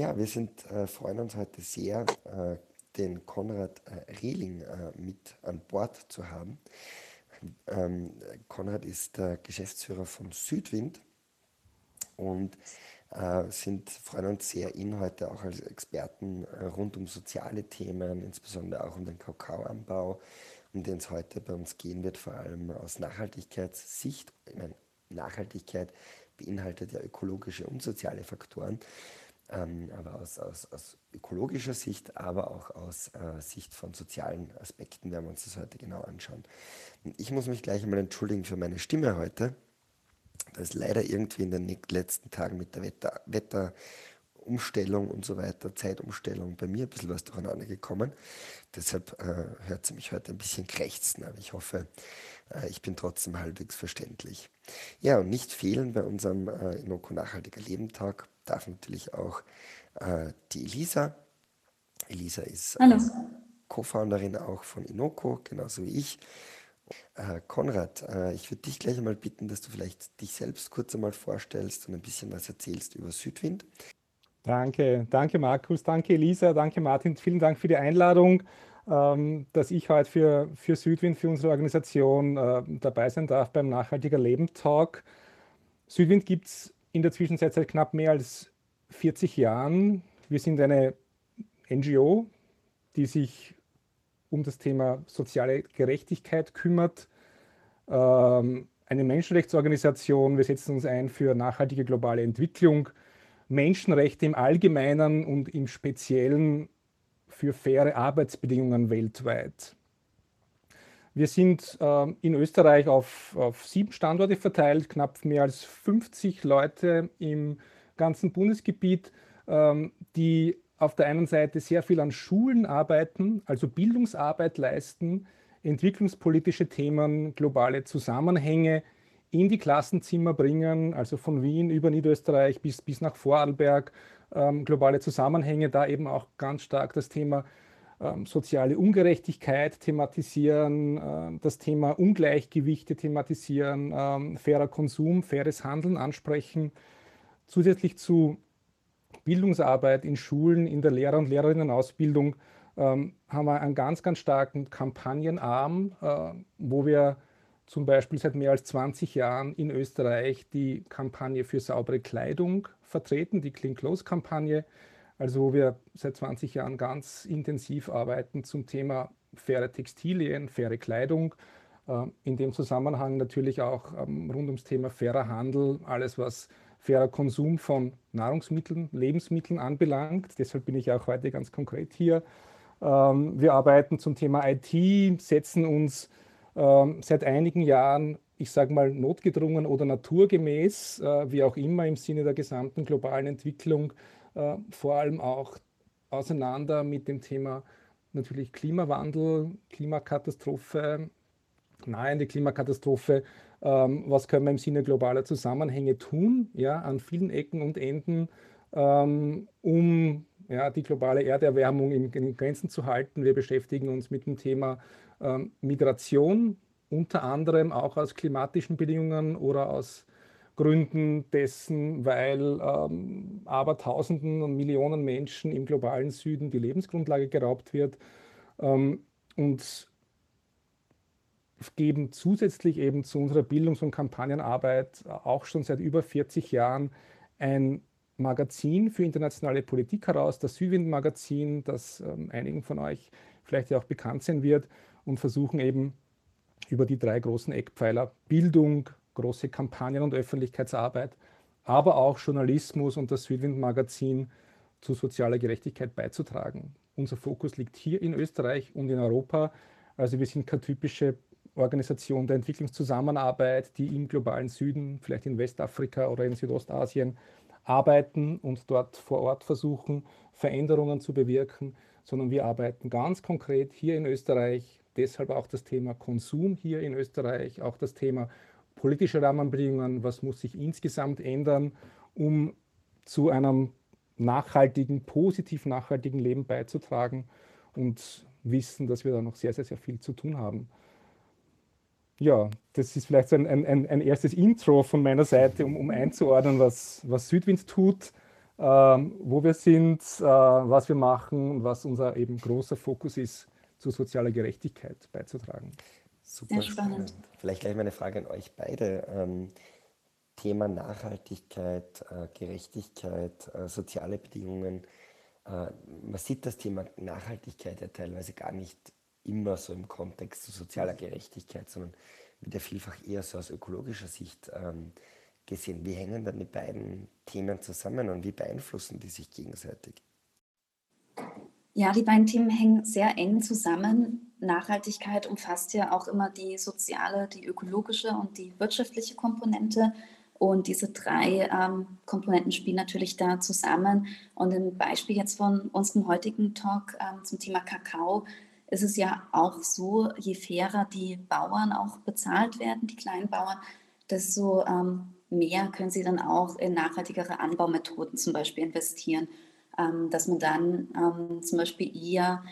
ja, wir sind, äh, freuen uns heute sehr, äh, den Konrad äh, Rehling äh, mit an Bord zu haben. Ähm, Konrad ist der Geschäftsführer von Südwind und äh, sind, freuen uns sehr, ihn heute auch als Experten äh, rund um soziale Themen, insbesondere auch um den Kakaoanbau, um den es heute bei uns gehen wird, vor allem aus Nachhaltigkeitssicht. Ich meine, Nachhaltigkeit beinhaltet ja ökologische und soziale Faktoren, ähm, aber aus, aus, aus, ökologischer Sicht, aber auch aus äh, Sicht von sozialen Aspekten werden wir uns das heute genau anschauen. Ich muss mich gleich einmal entschuldigen für meine Stimme heute. Da ist leider irgendwie in den letzten Tagen mit der Wetter, Wetterumstellung und so weiter, Zeitumstellung bei mir ein bisschen was durcheinander gekommen. Deshalb äh, hört sie mich heute ein bisschen krächzen, aber ich hoffe, äh, ich bin trotzdem halbwegs verständlich. Ja, und nicht fehlen bei unserem äh, Inoko Nachhaltiger Leben Tag darf natürlich auch äh, die Elisa. Elisa ist äh, Co-Founderin auch von Inoko, genauso wie ich. Äh, Konrad, äh, ich würde dich gleich einmal bitten, dass du vielleicht dich selbst kurz einmal vorstellst und ein bisschen was erzählst über Südwind. Danke, danke Markus, danke Elisa, danke Martin, vielen Dank für die Einladung, ähm, dass ich heute für, für Südwind, für unsere Organisation äh, dabei sein darf beim Nachhaltiger Leben Talk. Südwind gibt es in der Zwischenzeit seit knapp mehr als 40 Jahren. Wir sind eine NGO, die sich um das Thema soziale Gerechtigkeit kümmert. Ähm, eine Menschenrechtsorganisation. Wir setzen uns ein für nachhaltige globale Entwicklung, Menschenrechte im Allgemeinen und im Speziellen für faire Arbeitsbedingungen weltweit. Wir sind äh, in Österreich auf, auf, sieben Standorte verteilt, knapp mehr als 50 Leute im ganzen Bundesgebiet, ähm, die auf der einen Seite sehr viel an Schulen arbeiten, also Bildungsarbeit leisten, entwicklungspolitische Themen, globale Zusammenhänge in die Klassenzimmer bringen, also von Wien über Niederösterreich bis, bis nach Vorarlberg, ähm, globale Zusammenhänge, da eben auch ganz stark das Thema ähm, soziale Ungerechtigkeit thematisieren, äh, das Thema Ungleichgewichte thematisieren, ähm, fairer Konsum, faires Handeln ansprechen, zusätzlich zu Bildungsarbeit in Schulen, in der Lehrer- und Lehrerinnenausbildung ähm, haben wir einen ganz, ganz starken Kampagnenarm, äh, wo wir zum Beispiel seit mehr als 20 Jahren in Österreich die Kampagne für saubere Kleidung vertreten, die Clean Clothes Kampagne, also wo wir seit 20 Jahren ganz intensiv arbeiten zum Thema faire Textilien, faire Kleidung. Äh, in dem Zusammenhang natürlich auch ähm, rund ums Thema fairer Handel, alles was fairer Konsum von Nahrungsmitteln, Lebensmitteln anbelangt. Deshalb bin ich auch heute ganz konkret hier. Ähm, wir arbeiten zum Thema IT, setzen uns ähm, seit einigen Jahren, ich sage mal notgedrungen oder naturgemäß, äh, wie auch immer im Sinne der gesamten globalen Entwicklung, äh, vor allem auch auseinander mit dem Thema natürlich Klimawandel, Klimakatastrophe, nahende Klimakatastrophe, ähm, was können wir im Sinne globaler Zusammenhänge tun, ja, an vielen Ecken und Enden, ähm, um ja, die globale Erderwärmung in, in, Grenzen zu halten. Wir beschäftigen uns mit dem Thema ähm, Migration, unter anderem auch aus klimatischen Bedingungen oder aus Gründen dessen, weil ähm, Abertausenden und Millionen Menschen im globalen Süden die Lebensgrundlage geraubt wird. Ähm, und geben zusätzlich eben zu unserer Bildungs- und Kampagnenarbeit auch schon seit über 40 Jahren ein Magazin für internationale Politik heraus, das Südwind-Magazin, das ähm, einigen von euch vielleicht ja auch bekannt sein wird und versuchen eben über die drei großen Eckpfeiler Bildung, große Kampagnen und Öffentlichkeitsarbeit, aber auch Journalismus und das Südwind-Magazin zu sozialer Gerechtigkeit beizutragen. Unser Fokus liegt hier in Österreich und in Europa. Also wir sind keine typische Organisation der Entwicklungszusammenarbeit, die im globalen Süden, vielleicht in Westafrika oder in Südostasien arbeiten und dort vor Ort versuchen, Veränderungen zu bewirken, sondern wir arbeiten ganz konkret hier in Österreich, deshalb auch das Thema Konsum hier in Österreich, auch das Thema politische Rahmenbedingungen, was muss sich insgesamt ändern, um zu einem nachhaltigen, positiv nachhaltigen Leben beizutragen und wissen, dass wir da noch sehr, sehr, sehr viel zu tun haben. Ja, das ist vielleicht so ein, ein, ein erstes Intro von meiner Seite, um, um einzuordnen, was, was Südwind tut. ähm, wo wir sind, äh, was wir machen, was unser eben großer Fokus ist, zu sozialer Gerechtigkeit beizutragen. Super spannend. Vielleicht gleich meine Frage an euch beide. Ähm, Thema Nachhaltigkeit, äh, Gerechtigkeit, äh, soziale Bedingungen. Äh, man sieht das Thema Nachhaltigkeit ja teilweise gar nicht immer so im Kontext zu sozialer Gerechtigkeit, sondern wird ja vielfach eher so aus ökologischer Sicht ähm, gesehen. Wie hängen dann die beiden Themen zusammen und wie beeinflussen die sich gegenseitig? Ja, die beiden Themen hängen sehr eng zusammen. Nachhaltigkeit umfasst ja auch immer die soziale, die ökologische und die wirtschaftliche Komponente. Und diese drei ähm, Komponenten spielen natürlich da zusammen. Und im Beispiel jetzt von unserem heutigen Talk ähm, zum Thema Kakao ist es ja auch so, je fairer die Bauern auch bezahlt werden, die kleinen Bauern, desto ähm, mehr können sie dann auch in nachhaltigere Anbaumethoden zum Beispiel investieren. Ähm, dass man dann ähm, zum Beispiel eher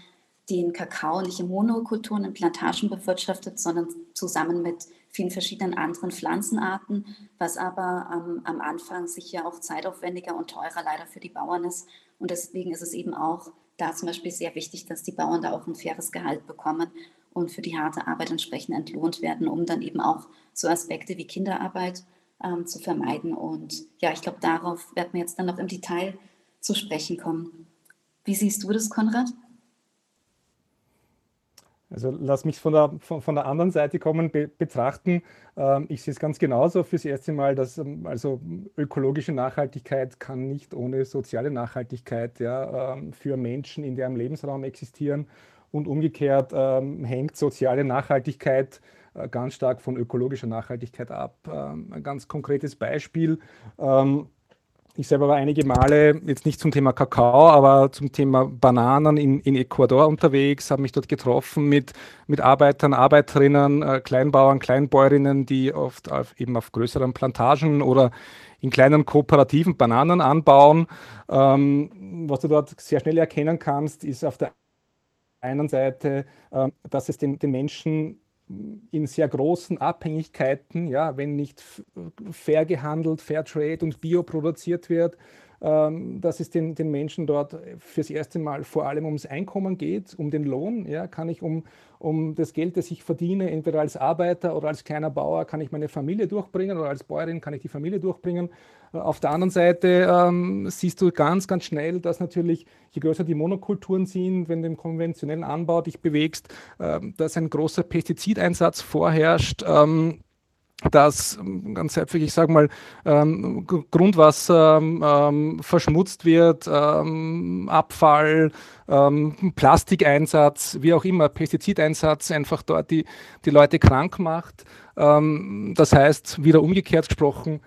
den Kakao nicht in Monokulturen, in Plantagen bewirtschaftet, sondern zusammen mit vielen verschiedenen anderen Pflanzenarten, was aber ähm, am Anfang sicher auch zeitaufwendiger und teurer leider für die Bauern ist. Und deswegen ist es eben auch da zum Beispiel sehr wichtig, dass die Bauern da auch ein faires Gehalt bekommen und für die harte Arbeit entsprechend entlohnt werden, um dann eben auch so Aspekte wie Kinderarbeit ähm, zu vermeiden. Und ja, ich glaube, darauf werden wir jetzt dann noch im Detail zu sprechen kommen. Wie siehst du das, Konrad? Also lass mich von der, von, von der anderen Seite kommen, be, betrachten. Ähm, ich sehe es ganz genauso fürs erste Mal, dass ähm, also ökologische Nachhaltigkeit kann nicht ohne soziale Nachhaltigkeit ja, ähm, für Menschen in deren Lebensraum existieren. Und umgekehrt ähm, hängt soziale Nachhaltigkeit äh, ganz stark von ökologischer Nachhaltigkeit ab. Ähm, ein ganz konkretes Beispiel. Ähm, ich selber war einige Male, jetzt nicht zum Thema Kakao, aber zum Thema Bananen in, in Ecuador unterwegs, habe mich dort getroffen mit, mit Arbeitern, Arbeiterinnen, äh, Kleinbauern, Kleinbäuerinnen, die oft auf, eben auf größeren Plantagen oder in kleinen kooperativen Bananen anbauen. Ähm, was du dort sehr schnell erkennen kannst, ist auf der einen Seite, äh, dass es den, den Menschen in sehr großen Abhängigkeiten, ja, wenn nicht fair gehandelt, Fair Trade und Bio produziert wird, ähm, dass es den, den Menschen dort fürs erste Mal vor allem ums Einkommen geht, um den Lohn. Ja, kann ich um, um das Geld, das ich verdiene, entweder als Arbeiter oder als kleiner Bauer, kann ich meine Familie durchbringen oder als Bäuerin kann ich die Familie durchbringen. Auf der anderen Seite ähm, siehst du ganz, ganz schnell, dass natürlich, je größer die Monokulturen sind, wenn du im konventionellen Anbau dich bewegst, äh, dass ein großer Pestizideinsatz vorherrscht. Ähm, dass ähm, ganz häufig, ich sage mal, ähm, Grundwasser ähm, verschmutzt wird, ähm, Abfall, ähm, Plastikeinsatz, wie auch immer, Pestizideinsatz einfach dort die, die Leute krank macht. Ähm, das heißt, wieder umgekehrt gesprochen,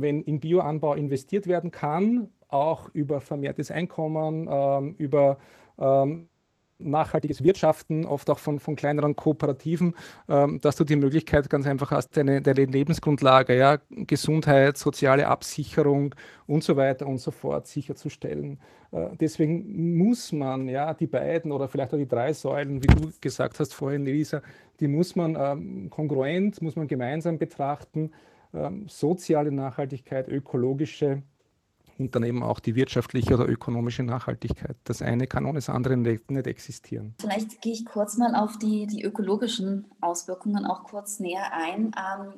wenn in Bioanbau investiert werden kann, auch über vermehrtes Einkommen, über nachhaltiges Wirtschaften, oft auch von, von kleineren Kooperativen, ähm, dass du die Möglichkeit ganz einfach hast, deine, deine Lebensgrundlage, ja, Gesundheit, soziale Absicherung und so weiter und so fort sicherzustellen. Äh, deswegen muss man ja die beiden oder vielleicht auch die drei Säulen, wie du gesagt hast vorhin, Elisa, die muss man ähm, kongruent, muss man gemeinsam betrachten. Ähm, soziale Nachhaltigkeit, ökologische und dann eben auch die wirtschaftliche oder ökonomische Nachhaltigkeit. Das eine kann ohne das andere nicht, nicht existieren. Vielleicht gehe ich kurz mal auf die, die ökologischen Auswirkungen auch kurz näher ein. Ähm,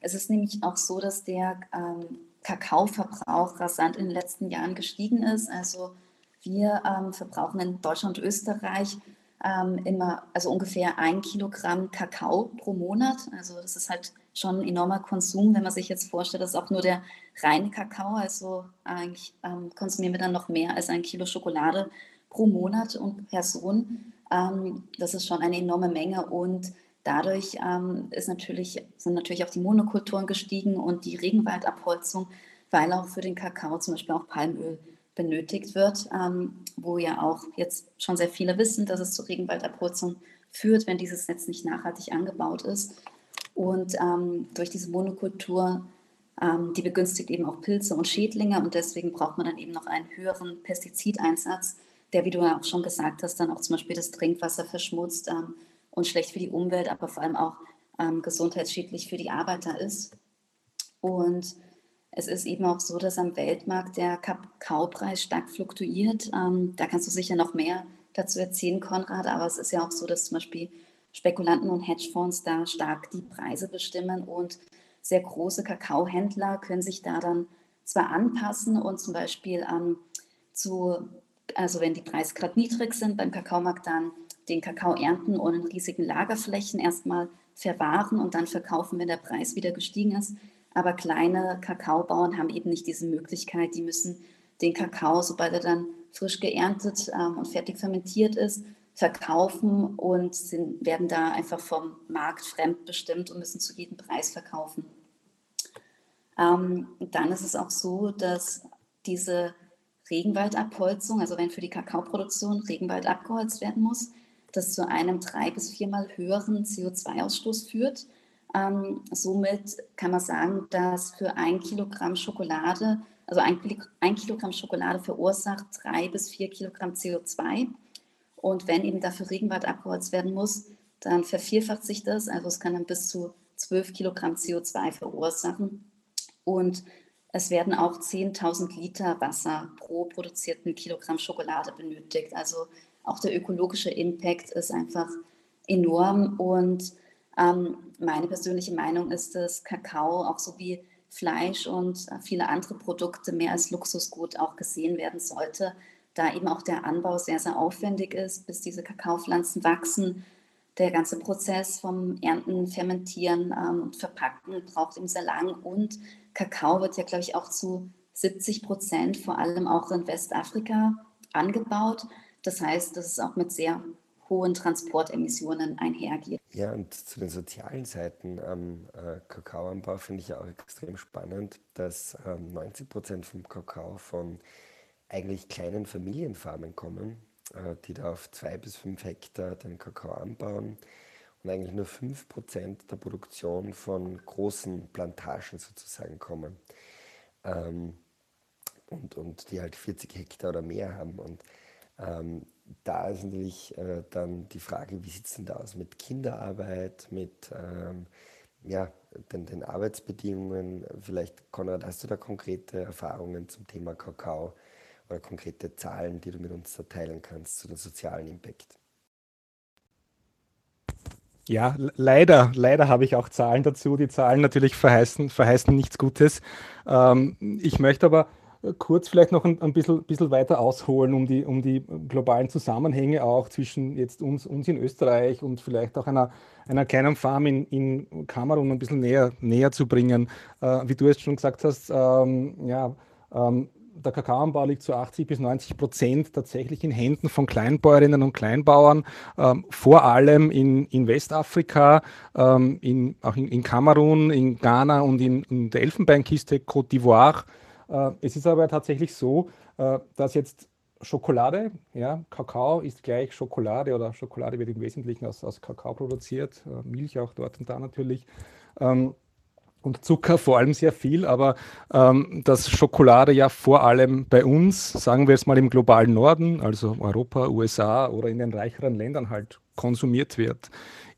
es ist nämlich auch so, dass der ähm, Kakaoverbrauch rasant in den letzten Jahren gestiegen ist. Also wir ähm, verbrauchen in Deutschland und Österreich ähm, immer, also ungefähr ein Kilogramm Kakao pro Monat. Also das ist halt schon ein enormer Konsum, wenn man sich jetzt vorstellt, dass auch nur der reine Kakao, also eigentlich ähm, konsumieren wir dann noch mehr als ein Kilo Schokolade pro Monat und Person. Ähm, das ist schon eine enorme Menge und dadurch ähm, ist natürlich, sind natürlich auch die Monokulturen gestiegen und die Regenwaldabholzung, weil auch für den Kakao zum Beispiel auch Palmöl benötigt wird, ähm, wo ja auch jetzt schon sehr viele wissen, dass es zur Regenwaldabholzung führt, wenn dieses Netz nicht nachhaltig angebaut ist. Und ähm, durch diese Monokultur, ähm, die begünstigt eben auch Pilze und Schädlinge und deswegen braucht man dann eben noch einen höheren Pestizideinsatz, der, wie du ja auch schon gesagt hast, dann auch zum Beispiel das Trinkwasser verschmutzt ähm, und schlecht für die Umwelt, aber vor allem auch ähm, gesundheitsschädlich für die Arbeiter ist. Und Es ist eben auch so, dass am Weltmarkt der Kakaopreis stark fluktuiert. Ähm, da kannst du sicher noch mehr dazu erzählen, Konrad, aber es ist ja auch so, dass zum Beispiel Spekulanten und Hedgefonds da stark die Preise bestimmen und sehr große Kakaohändler können sich da dann zwar anpassen und zum Beispiel ähm, zu, also wenn die Preise gerade niedrig sind beim Kakaomarkt, dann den Kakao ernten und in riesigen Lagerflächen erstmal verwahren und dann verkaufen, wenn der Preis wieder gestiegen ist. Aber kleine Kakaobauern haben eben nicht diese Möglichkeit. Die müssen den Kakao, sobald er dann frisch geerntet ähm, und fertig fermentiert ist, verkaufen und sind, werden da einfach vom Markt fremdbestimmt und müssen zu jedem Preis verkaufen. Ähm, dann ist es auch so, dass diese Regenwaldabholzung, also wenn für die Kakaoproduktion Regenwald abgeholzt werden muss, das zu einem drei bis viermal höheren CO2-Ausstoß führt. Ähm, somit kann man sagen, dass für ein Kilogramm Schokolade, also ein, ein Kilogramm Schokolade verursacht drei bis vier Kilogramm CO2. Und wenn eben dafür Regenwald abgeholzt werden muss, dann vervierfacht sich das. Also es kann dann bis zu 12 Kilogramm CO2 verursachen. Und es werden auch 10.000 Liter Wasser pro produzierten Kilogramm Schokolade benötigt. Also auch der ökologische Impact ist einfach enorm. Und ähm, meine persönliche Meinung ist, dass Kakao auch so wie Fleisch und viele andere Produkte mehr als Luxusgut auch gesehen werden sollte, da eben auch der Anbau sehr, sehr aufwendig ist, bis diese Kakaopflanzen wachsen. Der ganze Prozess vom Ernten, Fermentieren ähm, und Verpacken braucht eben sehr lang und Kakao wird ja, glaube ich, auch zu 70 Prozent, vor allem auch in Westafrika, angebaut. Das heißt, dass es auch mit sehr hohen Transportemissionen einhergeht. Ja, und zu den sozialen Seiten am äh, Kakaoanbau finde ich auch extrem spannend, dass ähm, 90 Prozent vom Kakao von eigentlich kleinen Familienfarmen kommen, äh, die da auf zwei bis fünf Hektar den Kakao anbauen und eigentlich nur 5% der Produktion von großen Plantagen sozusagen kommen. Ähm, und, und die halt 40 Hektar oder mehr haben. Und ähm, da ist natürlich äh, dann die Frage, wie sieht es denn da aus mit Kinderarbeit, mit ähm, ja, den, den, Arbeitsbedingungen? Vielleicht, Konrad, hast du da konkrete Erfahrungen zum Thema Kakao oder konkrete Zahlen, die du mit uns teilen kannst zu dem sozialen Impact? Ja, leider, leider habe ich auch Zahlen dazu. Die Zahlen natürlich verheißen, verheißen nichts Gutes. Ähm, ich möchte aber kurz vielleicht noch ein, ein bisschen, bisschen, weiter ausholen, um die, um die globalen Zusammenhänge auch zwischen jetzt uns, uns in Österreich und vielleicht auch einer, einer kleinen Farm in, in Kamerun ein bisschen näher, näher zu bringen. Äh, wie du es schon gesagt hast, ähm, ja, ähm, der Kakaoanbau liegt zu 80 bis 90 Prozent tatsächlich in Händen von Kleinbäuerinnen und Kleinbauern, ähm, vor allem in, in Westafrika, ähm, in, auch in, in, Kamerun, in Ghana und in, in der Elfenbeinkiste Côte d'Ivoire. Äh, es ist aber tatsächlich so, äh, dass jetzt Schokolade, ja, Kakao ist gleich Schokolade oder Schokolade wird im Wesentlichen aus, aus Kakao produziert, äh, Milch auch dort und da natürlich. Ähm, und Zucker vor allem sehr viel, aber ähm, dass Schokolade ja vor allem bei uns, sagen wir es mal im globalen Norden, also Europa, USA oder in den reicheren Ländern halt konsumiert wird.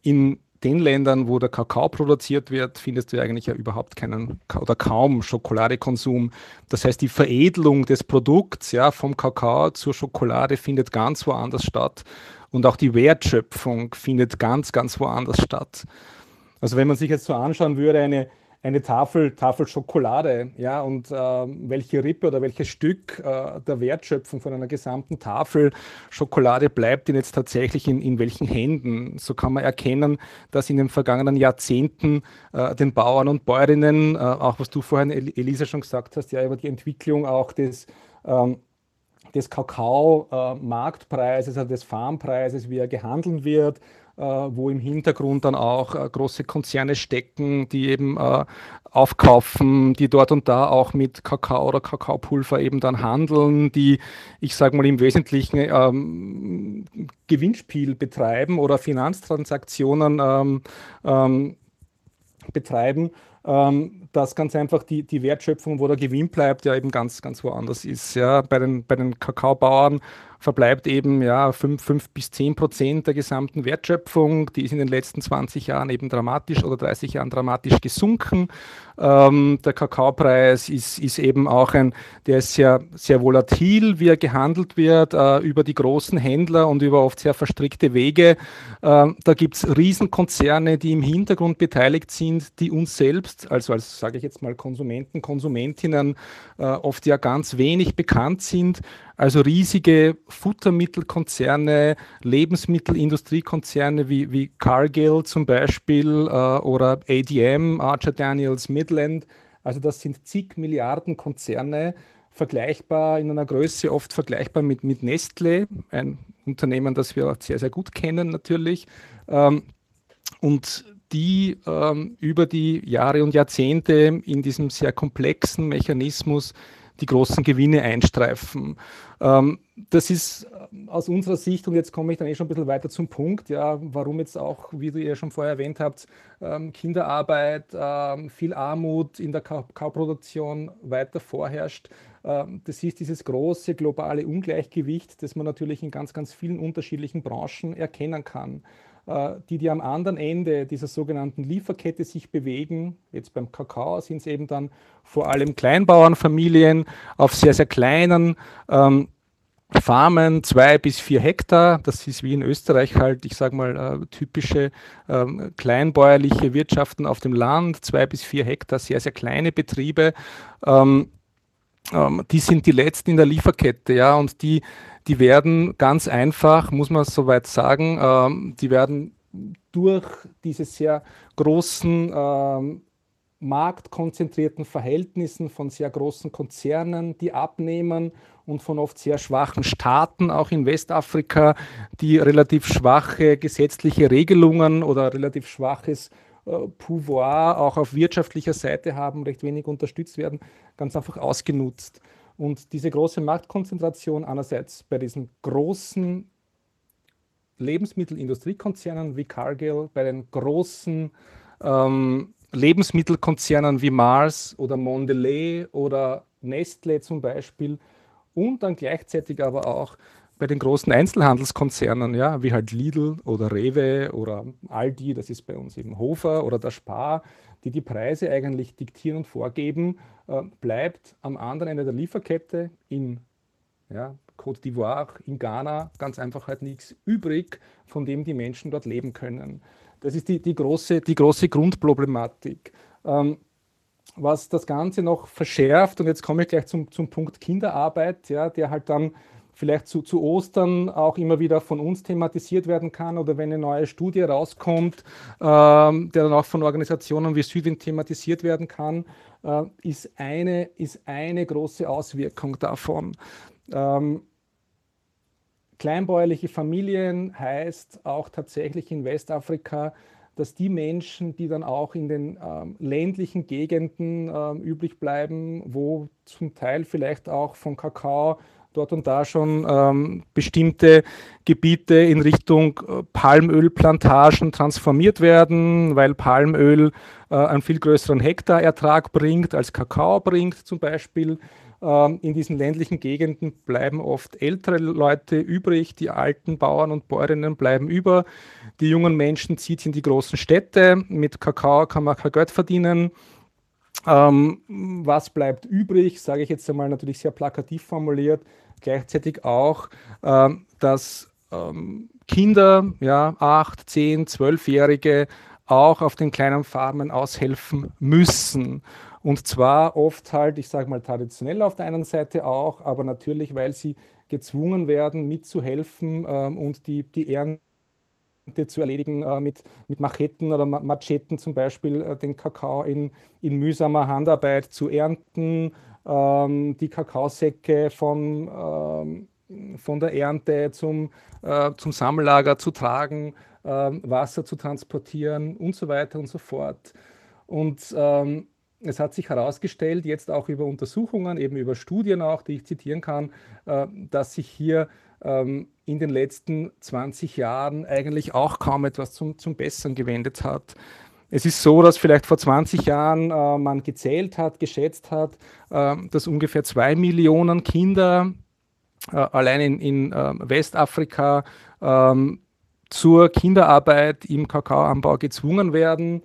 In den Ländern, wo der Kakao produziert wird, findest du eigentlich ja überhaupt keinen oder kaum Schokoladekonsum. Das heißt, die Veredelung des Produkts ja, vom Kakao zur Schokolade findet ganz woanders statt und auch die Wertschöpfung findet ganz, ganz woanders statt. Also wenn man sich jetzt so anschauen würde, eine eine Tafel, Tafel Schokolade, ja, und äh, welche Rippe oder welches Stück äh, der Wertschöpfung von einer gesamten Tafel Schokolade bleibt denn jetzt tatsächlich in, in welchen Händen? So kann man erkennen, dass in den vergangenen Jahrzehnten äh, den Bauern und Bäuerinnen, äh, auch was du vorhin, Elisa, schon gesagt hast, ja, über die Entwicklung auch des ähm, des Kakao-Marktpreises, also des Farmpreises, wie er gehandelt wird, äh, wo im Hintergrund dann auch äh, große Konzerne stecken, die eben äh, aufkaufen, die dort und da auch mit Kakao oder Kakaopulver eben dann handeln, die, ich sage mal im Wesentlichen ähm, Gewinnspiel betreiben oder Finanztransaktionen ähm, ähm, betreiben ähm, dass ganz einfach die, die Wertschöpfung, wo der Gewinn bleibt, ja eben ganz, ganz woanders ist. Ja. Bei, den, bei den Kakaobauern verbleibt eben ja 5, 5 bis 10 Prozent der gesamten Wertschöpfung. Die ist in den letzten 20 Jahren eben dramatisch oder 30 Jahren dramatisch gesunken. Ähm, der Kakaopreis ist, ist eben auch ein, der ist sehr, sehr volatil, wie er gehandelt wird, äh, über die großen Händler und über oft sehr verstrickte Wege. Äh, da gibt es Riesenkonzerne, die im Hintergrund beteiligt sind, die uns selbst, also als sage ich jetzt mal Konsumenten, Konsumentinnen, äh, oft ja ganz wenig bekannt sind. Also riesige Futtermittelkonzerne, Lebensmittelindustriekonzerne wie, wie Cargill zum Beispiel äh, oder ADM, Archer Daniels Midland. Also das sind zig Milliarden Konzerne, vergleichbar in einer Größe, oft vergleichbar mit, mit Nestle, ein Unternehmen, das wir sehr, sehr gut kennen natürlich. Ähm, und die ähm, über die Jahre und Jahrzehnte in diesem sehr komplexen Mechanismus die großen Gewinne einstreifen. Ähm, das ist äh, aus unserer Sicht, und jetzt komme ich dann eh schon ein bisschen weiter zum Punkt, ja, warum jetzt auch, wie du ja schon vorher erwähnt habt, ähm, Kinderarbeit, ähm, viel Armut in der Kauproduktion weiter vorherrscht. Ähm, das ist dieses große globale Ungleichgewicht, das man natürlich in ganz, ganz vielen unterschiedlichen Branchen erkennen kann. Äh, die, die am anderen Ende dieser sogenannten Lieferkette sich bewegen. Jetzt beim Kakao sind es eben dann vor allem Kleinbauernfamilien auf sehr, sehr kleinen ähm, Farmen, zwei bis vier Hektar. Das ist wie in Österreich halt, ich sage mal, äh, typische ähm, kleinbäuerliche Wirtschaften auf dem Land, zwei bis vier Hektar, sehr, sehr kleine Betriebe. Ähm, ähm, die sind die letzten in der Lieferkette, ja, und die die werden ganz einfach, muss man soweit sagen, ähm, die werden durch diese sehr großen ähm, marktkonzentrierten Verhältnissen von sehr großen Konzernen, die abnehmen und von oft sehr schwachen Staaten, auch in Westafrika, die relativ schwache gesetzliche Regelungen oder relativ schwaches äh, Pouvoir auch auf wirtschaftlicher Seite haben, recht wenig unterstützt werden, ganz einfach ausgenutzt. Und diese große Marktkonzentration einerseits bei diesen großen Lebensmittelindustriekonzernen wie Cargill, bei den großen ähm, Lebensmittelkonzernen wie Mars oder Mondelez oder Nestle zum Beispiel und dann gleichzeitig aber auch bei den großen Einzelhandelskonzernen, ja, wie halt Lidl oder Rewe oder Aldi, das ist bei uns eben Hofer oder der Spar, die die Preise eigentlich diktieren und vorgeben, äh, bleibt am anderen Ende der Lieferkette in ja, Côte d'Ivoire, in Ghana ganz einfach halt nichts übrig, von dem die Menschen dort leben können. Das ist die, die, große, die große Grundproblematik. Ähm, was das Ganze noch verschärft, und jetzt komme ich gleich zum, zum Punkt Kinderarbeit, ja, der halt dann vielleicht zu, zu Ostern auch immer wieder von uns thematisiert werden kann oder wenn eine neue Studie rauskommt, ähm, der dann auch von Organisationen wie Südwind thematisiert werden kann, äh, ist, eine, ist eine große Auswirkung davon. Ähm, kleinbäuerliche Familien heißt auch tatsächlich in Westafrika, dass die Menschen, die dann auch in den ähm, ländlichen Gegenden ähm, üblich bleiben, wo zum Teil vielleicht auch von Kakao dort und da schon ähm, bestimmte Gebiete in Richtung äh, Palmölplantagen transformiert werden, weil Palmöl äh, einen viel größeren Hektarertrag bringt, als Kakao bringt zum Beispiel. Ähm, in diesen ländlichen Gegenden bleiben oft ältere Leute übrig, die alten Bauern und Bäuerinnen bleiben über. Die jungen Menschen ziehen in die großen Städte. Mit Kakao kann man kein Geld verdienen. Ähm, was bleibt übrig, sage ich jetzt einmal natürlich sehr plakativ formuliert, gleichzeitig auch, ähm, dass ähm, Kinder, ja, 8, 10, 12-Jährige auch auf den kleinen Farmen aushelfen müssen. Und zwar oft halt, ich sage mal traditionell auf der einen Seite auch, aber natürlich, weil sie gezwungen werden, mitzuhelfen ähm, und die, die Ernte zu erledigen äh, mit, mit Macheten oder Macheten zum Beispiel, äh, den Kakao in, in mühsamer Handarbeit zu ernten, ähm, die Kakaosäcke von, ähm, von der Ernte zum, äh, zum Sammellager zu tragen, äh, Wasser zu transportieren und so weiter und so fort. Und ähm, es hat sich herausgestellt, jetzt auch über Untersuchungen, eben über Studien auch, die ich zitieren kann, äh, dass sich hier ähm, in den letzten 20 Jahren eigentlich auch kaum etwas zum, zum Besseren gewendet hat. Es ist so, dass vielleicht vor 20 Jahren äh, man gezählt hat, geschätzt hat, äh, dass ungefähr zwei Millionen Kinder äh, allein in, in äh, Westafrika ähm, zur Kinderarbeit im Kakaoanbau gezwungen werden.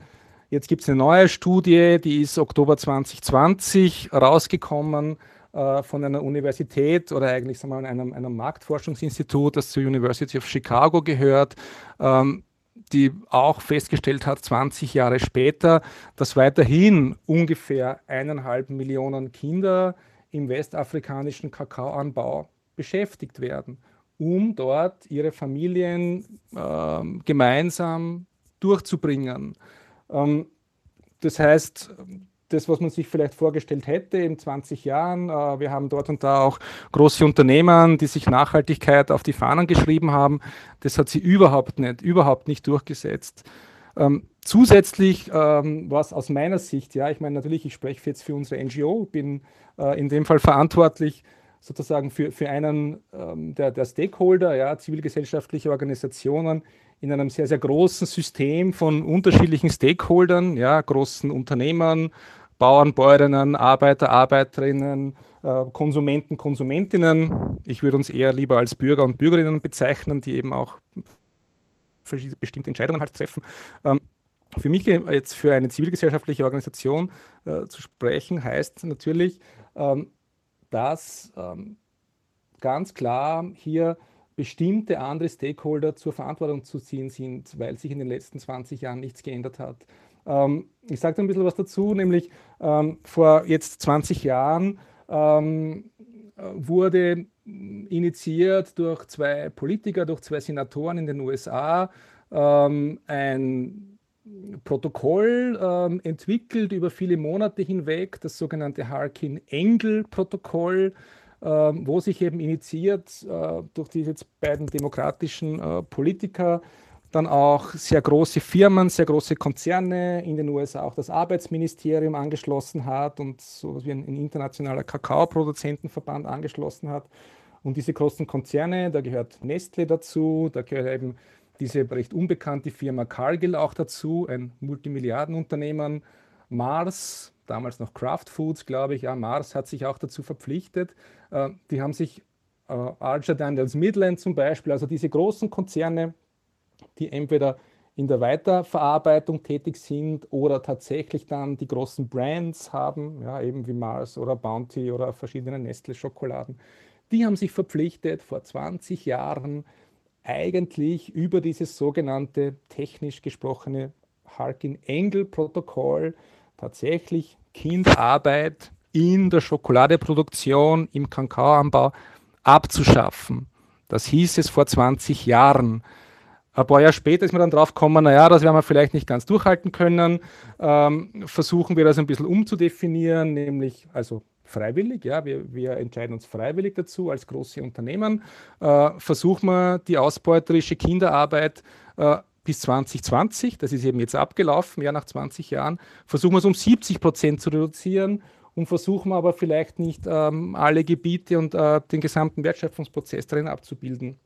Jetzt gibt es eine neue Studie, die ist Oktober 2020 rausgekommen äh, von einer Universität oder eigentlich sagen wir mal, einem, einem Marktforschungsinstitut, das zur University of Chicago gehört. Ähm, die auch festgestellt hat, 20 Jahre später, dass weiterhin ungefähr eineinhalb Millionen Kinder im westafrikanischen Kakaoanbau beschäftigt werden, um dort ihre Familien äh, gemeinsam durchzubringen. Ähm, das heißt, das, was man sich vielleicht vorgestellt hätte in 20 Jahren. Äh, wir haben dort und da auch große Unternehmen, die sich Nachhaltigkeit auf die Fahnen geschrieben haben. Das hat sie überhaupt nicht, überhaupt nicht durchgesetzt. Ähm, zusätzlich, ähm, was aus meiner Sicht, ja, ich meine natürlich, ich spreche jetzt für unsere NGO, bin äh, in dem Fall verantwortlich sozusagen für, für einen ähm, der, der Stakeholder, ja, zivilgesellschaftliche Organisationen in einem sehr, sehr großen System von unterschiedlichen Stakeholdern, ja, großen Unternehmern, Bauern, Bäuerinnen, Arbeiter, Arbeiterinnen, äh, Konsumenten, Konsumentinnen. Ich würde uns eher lieber als Bürger und Bürgerinnen bezeichnen, die eben auch bestimmte Entscheidungen halt treffen. Ähm, für mich jetzt für eine zivilgesellschaftliche Organisation äh, zu sprechen, heißt natürlich, ähm, dass ähm, ganz klar hier bestimmte andere Stakeholder zur Verantwortung zu ziehen sind, weil sich in den letzten 20 Jahren nichts geändert hat. Ähm, ich sage da ein bisschen was dazu, nämlich ähm, vor jetzt 20 Jahren ähm, wurde initiiert durch zwei Politiker, durch zwei Senatoren in den USA ähm, ein Protokoll ähm, entwickelt über viele Monate hinweg, das sogenannte Harkin-Engel-Protokoll, ähm, wo sich eben initiiert äh, durch diese beiden demokratischen äh, Politiker dann auch sehr große Firmen, sehr große Konzerne in den USA auch das Arbeitsministerium angeschlossen hat und so wie ein, ein internationaler Kakaoproduzentenverband angeschlossen hat. Und diese großen Konzerne, da gehört Nestle dazu, da gehört eben diese recht unbekannte Firma Cargill auch dazu, ein Multimilliardenunternehmen. Mars, damals noch Kraft Foods, glaube ich, ja, Mars hat sich auch dazu verpflichtet. Äh, die haben sich äh, Archer Daniels Midland zum Beispiel, also diese großen Konzerne, die entweder in der Weiterverarbeitung tätig sind oder tatsächlich dann die großen Brands haben, ja, eben wie Mars oder Bounty oder verschiedene Nestle-Schokoladen, die haben sich verpflichtet, vor 20 Jahren eigentlich über dieses sogenannte technisch gesprochene Harkin-Engel-Protokoll tatsächlich Kinderarbeit in der Schokoladeproduktion, im Kakaoanbau abzuschaffen. Das hieß es vor 20 Jahren. Ein paar Jahre später ist man dann drauf gekommen, naja, das werden wir vielleicht nicht ganz durchhalten können. Ähm, versuchen wir das ein bisschen umzudefinieren, nämlich also freiwillig, ja, wir, wir entscheiden uns freiwillig dazu als große Unternehmen. Äh, versuchen wir die ausbeuterische Kinderarbeit äh, bis 2020, das ist eben jetzt abgelaufen, ja, nach 20 Jahren, versuchen wir es um 70 Prozent zu reduzieren und versuchen aber vielleicht nicht ähm, alle Gebiete und äh, den gesamten Wertschöpfungsprozess darin abzubilden.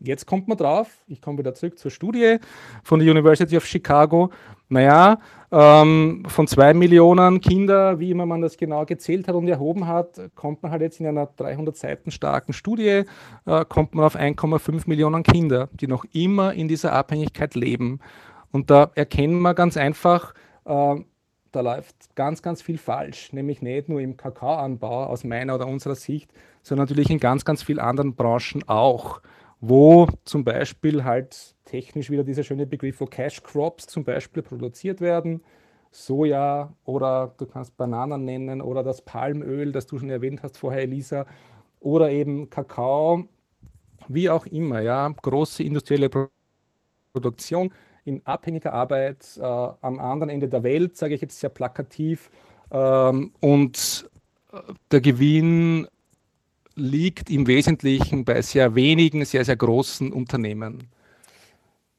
Jetzt kommt man drauf, ich komme wieder zurück zur Studie von der University of Chicago. Naja, ähm, von zwei Millionen Kinder, wie immer man das genau gezählt hat und erhoben hat, kommt man halt jetzt in einer 300 Seiten starken Studie, äh, kommt man auf 1,5 Millionen Kinder, die noch immer in dieser Abhängigkeit leben. Und da erkennen wir ganz einfach, äh, da läuft ganz, ganz viel falsch, nämlich nicht nur im Kakaoanbau aus meiner oder unserer Sicht, sondern natürlich in ganz, ganz vielen anderen Branchen auch wo zum Beispiel halt technisch wieder dieser schöne Begriff, wo Cash Crops zum Beispiel produziert werden, Soja oder du kannst Bananen nennen oder das Palmöl, das du schon erwähnt hast vorher, Elisa, oder eben Kakao, wie auch immer, ja, große industrielle Produktion in abhängiger Arbeit äh, am anderen Ende der Welt, sage ich jetzt sehr plakativ, ähm, und äh, der Gewinn liegt im Wesentlichen bei sehr wenigen, sehr, sehr großen Unternehmen.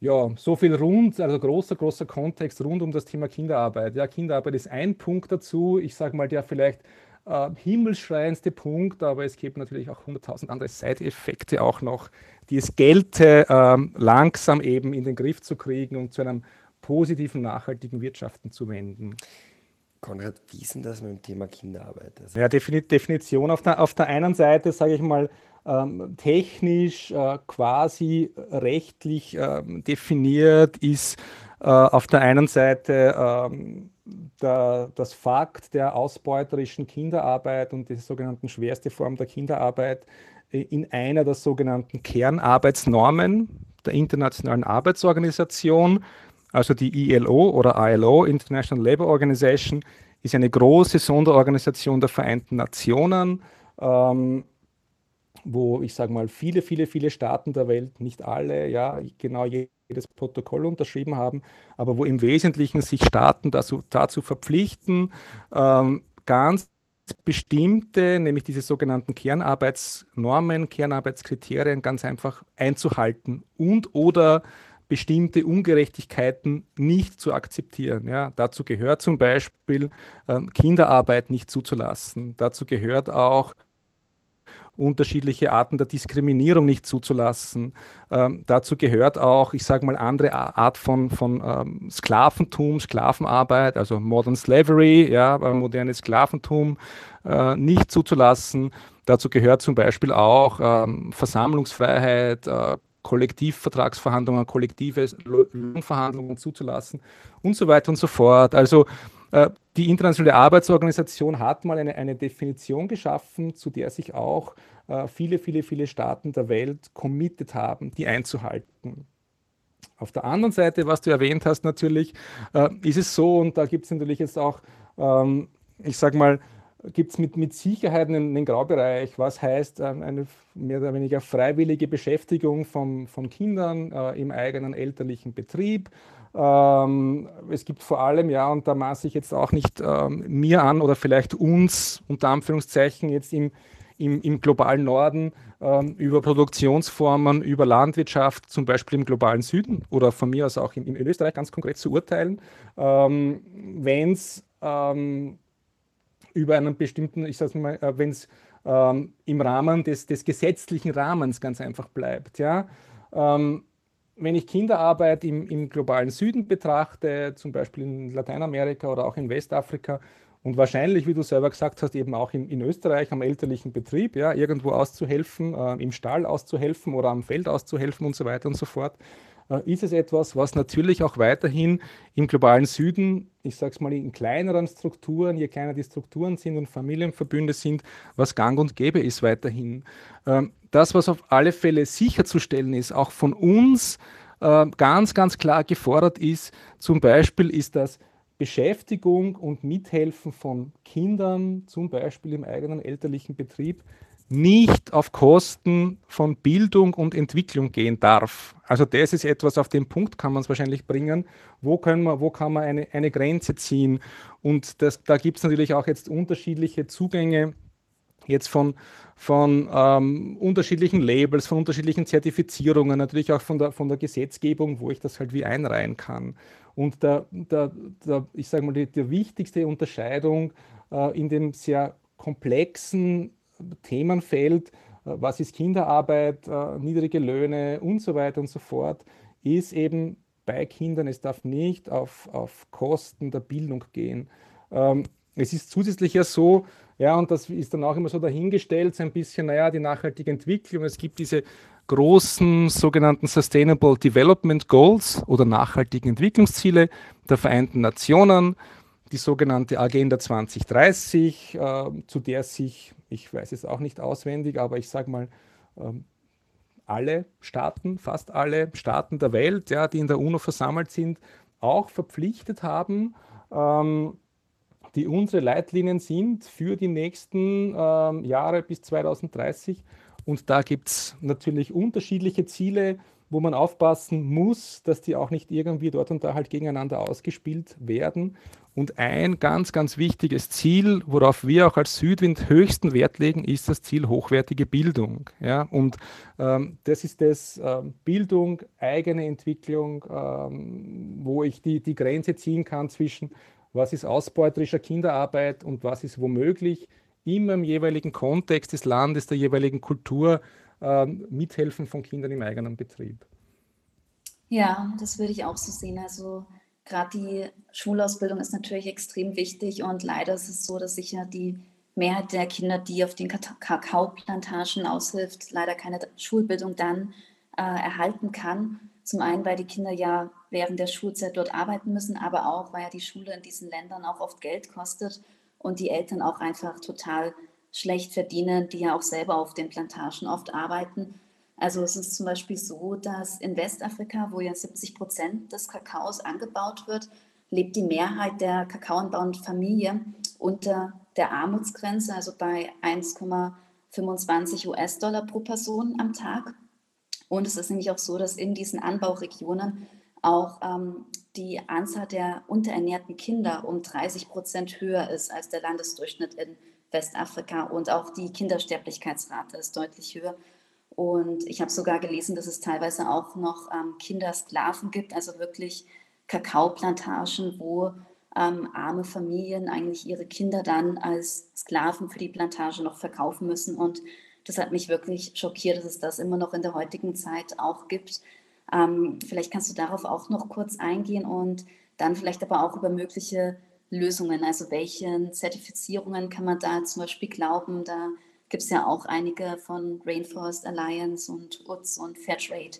Ja, so viel rund, also großer, großer Kontext rund um das Thema Kinderarbeit. Ja, Kinderarbeit ist ein Punkt dazu. Ich sage mal, der vielleicht äh, himmelschreiendste Punkt, aber es gibt natürlich auch 100.000 andere Side-Effekte auch noch, die es gelte, äh, langsam eben in den Griff zu kriegen und zu einem positiven, nachhaltigen Wirtschaften zu wenden. Konrad, wie ist denn das mit dem Thema Kinderarbeit? Also ja, Definition auf der, auf der einen Seite, sage ich mal, ähm, technisch äh, quasi rechtlich ähm, definiert ist äh, auf der einen Seite ähm, der, das Fakt der ausbeuterischen Kinderarbeit und die sogenannten schwerste Form der Kinderarbeit äh, in einer der sogenannten Kernarbeitsnormen der Internationalen Arbeitsorganisation, also die ILO oder ILO, International Labour Organization, ist eine große Sonderorganisation der Vereinten Nationen. Ähm, wo ich sage mal viele, viele, viele Staaten der Welt, nicht alle, ja, genau jedes Protokoll unterschrieben haben, aber wo im Wesentlichen sich Staaten dazu, dazu verpflichten, ähm, ganz bestimmte, nämlich diese sogenannten Kernarbeitsnormen, Kernarbeitskriterien ganz einfach einzuhalten und oder bestimmte Ungerechtigkeiten nicht zu akzeptieren. Ja, dazu gehört zum Beispiel äh, Kinderarbeit nicht zuzulassen. Dazu gehört auch unterschiedliche Arten der Diskriminierung nicht zuzulassen. Ähm, dazu gehört auch, ich sage mal, andere Art von, von ähm, Sklaventum, Sklavenarbeit, also Modern Slavery, ja, modernes Sklaventum äh, nicht zuzulassen. Dazu gehört zum Beispiel auch ähm, Versammlungsfreiheit, äh, Kollektivvertragsverhandlungen, kollektive Lohnverhandlungen zuzulassen und so weiter und so fort. Also äh, die Internationale Arbeitsorganisation hat mal eine, eine Definition geschaffen, zu der sich auch äh, viele, viele, viele Staaten der Welt committed haben, die einzuhalten. Auf der anderen Seite, was du erwähnt hast, natürlich, äh, ist es so, und da gibt es natürlich jetzt auch, ähm, ich sage mal, gibt es mit, mit Sicherheit einen, einen, Graubereich, was heißt ähm, eine mehr oder weniger freiwillige Beschäftigung von, von Kindern äh, im eigenen elterlichen Betrieb. Ähm, es gibt vor allem, ja, und da maße ich jetzt auch nicht ähm, mir an oder vielleicht uns, unter Anführungszeichen, jetzt im, im, im globalen Norden ähm, über Produktionsformen, über Landwirtschaft, zum Beispiel im globalen Süden oder von mir aus auch in, in Österreich ganz konkret zu urteilen, ähm, wenn es ähm, über einen bestimmten, ich sage mal, äh, wenn es ähm, im Rahmen des, des gesetzlichen Rahmens ganz einfach bleibt, ja. Ähm, wenn ich Kinderarbeit im, im, globalen Süden betrachte, zum Beispiel in Lateinamerika oder auch in Westafrika und wahrscheinlich, wie du selber gesagt hast, eben auch in, in Österreich am elterlichen Betrieb, ja, irgendwo auszuhelfen, äh, im Stall auszuhelfen oder am Feld auszuhelfen und so weiter und so fort, ist es etwas, was natürlich auch weiterhin im globalen Süden, ich sage es mal in kleineren Strukturen, je kleiner die Strukturen sind und Familienverbünde sind, was gang und gäbe ist weiterhin. Ähm, das, was auf alle Fälle sicherzustellen ist, auch von uns äh, ganz, ganz klar gefordert ist, zum Beispiel ist das Beschäftigung und Mithelfen von Kindern, zum Beispiel im eigenen elterlichen Betrieb, nicht auf Kosten von Bildung und Entwicklung gehen darf. Also das ist etwas, auf den Punkt kann man es wahrscheinlich bringen. Wo, können wir, wo kann man eine, eine Grenze ziehen? Und das, da gibt es natürlich auch jetzt unterschiedliche Zugänge jetzt von, von ähm, unterschiedlichen Labels, von unterschiedlichen Zertifizierungen, natürlich auch von der, von der Gesetzgebung, wo ich das halt wie einreihen kann. Und der, der, der ich sage mal, die, die wichtigste Unterscheidung äh, in dem sehr komplexen Themenfeld, äh, was ist Kinderarbeit, äh, niedrige Löhne und so weiter und so fort, ist eben bei Kindern, es darf nicht auf, auf Kosten der Bildung gehen. Ähm, es ist zusätzlich ja so, ja, und das ist dann auch immer so dahingestellt, so ein bisschen, naja, die nachhaltige Entwicklung. Es gibt diese großen sogenannten Sustainable Development Goals oder nachhaltigen Entwicklungsziele der Vereinten Nationen, die sogenannte Agenda 2030, äh, zu der sich, ich weiß es auch nicht auswendig, aber ich sage mal, äh, alle Staaten, fast alle Staaten der Welt, ja, die in der UNO versammelt sind, auch verpflichtet haben, ähm, die unsere Leitlinien sind für die nächsten ähm, Jahre bis 2030. Und da gibt es natürlich unterschiedliche Ziele, wo man aufpassen muss, dass die auch nicht irgendwie dort und da halt gegeneinander ausgespielt werden. Und ein ganz, ganz wichtiges Ziel, worauf wir auch als Südwind höchsten Wert legen, ist das Ziel hochwertige Bildung. Ja? Und ähm, das ist das ähm, Bildung, eigene Entwicklung, ähm, wo ich die, die Grenze ziehen kann zwischen was ist ausbeuterischer Kinderarbeit und was ist womöglich immer im jeweiligen Kontext des Landes, der jeweiligen Kultur äh, mithelfen von Kindern im eigenen Betrieb. Ja, das würde ich auch so sehen. Also gerade die Schulausbildung ist natürlich extrem wichtig und leider ist es so, dass sich ja die Mehrheit der Kinder, die auf den Kakaoplantagen aushilft, leider keine Schulbildung dann äh, erhalten kann. Zum einen, weil die Kinder ja während der Schulzeit dort arbeiten müssen, aber auch, weil ja die Schule in diesen Ländern auch oft Geld kostet und die Eltern auch einfach total schlecht verdienen, die ja auch selber auf den Plantagen oft arbeiten. Also es ist zum Beispiel so, dass in Westafrika, wo ja 70 Prozent des Kakaos angebaut wird, lebt die Mehrheit der kakaoanbauenden Familie unter der Armutsgrenze, also bei 1,25 US-Dollar pro Person am Tag. Und es ist nämlich auch so, dass in diesen Anbauregionen auch ähm, die Anzahl der unterernährten Kinder um 30 Prozent höher ist als der Landesdurchschnitt in Westafrika und auch die Kindersterblichkeitsrate ist deutlich höher. Und ich habe sogar gelesen, dass es teilweise auch noch ähm, Kindersklaven gibt, also wirklich Kakaoplantagen, wo ähm, arme Familien eigentlich ihre Kinder dann als Sklaven für die Plantage noch verkaufen müssen. Und das hat mich wirklich schockiert, dass es das immer noch in der heutigen Zeit auch gibt. Ähm, vielleicht kannst du darauf auch noch kurz eingehen und dann vielleicht aber auch über mögliche Lösungen. Also welchen Zertifizierungen kann man da zum Beispiel glauben? Da gibt es ja auch einige von Rainforest Alliance und UTS und Fairtrade.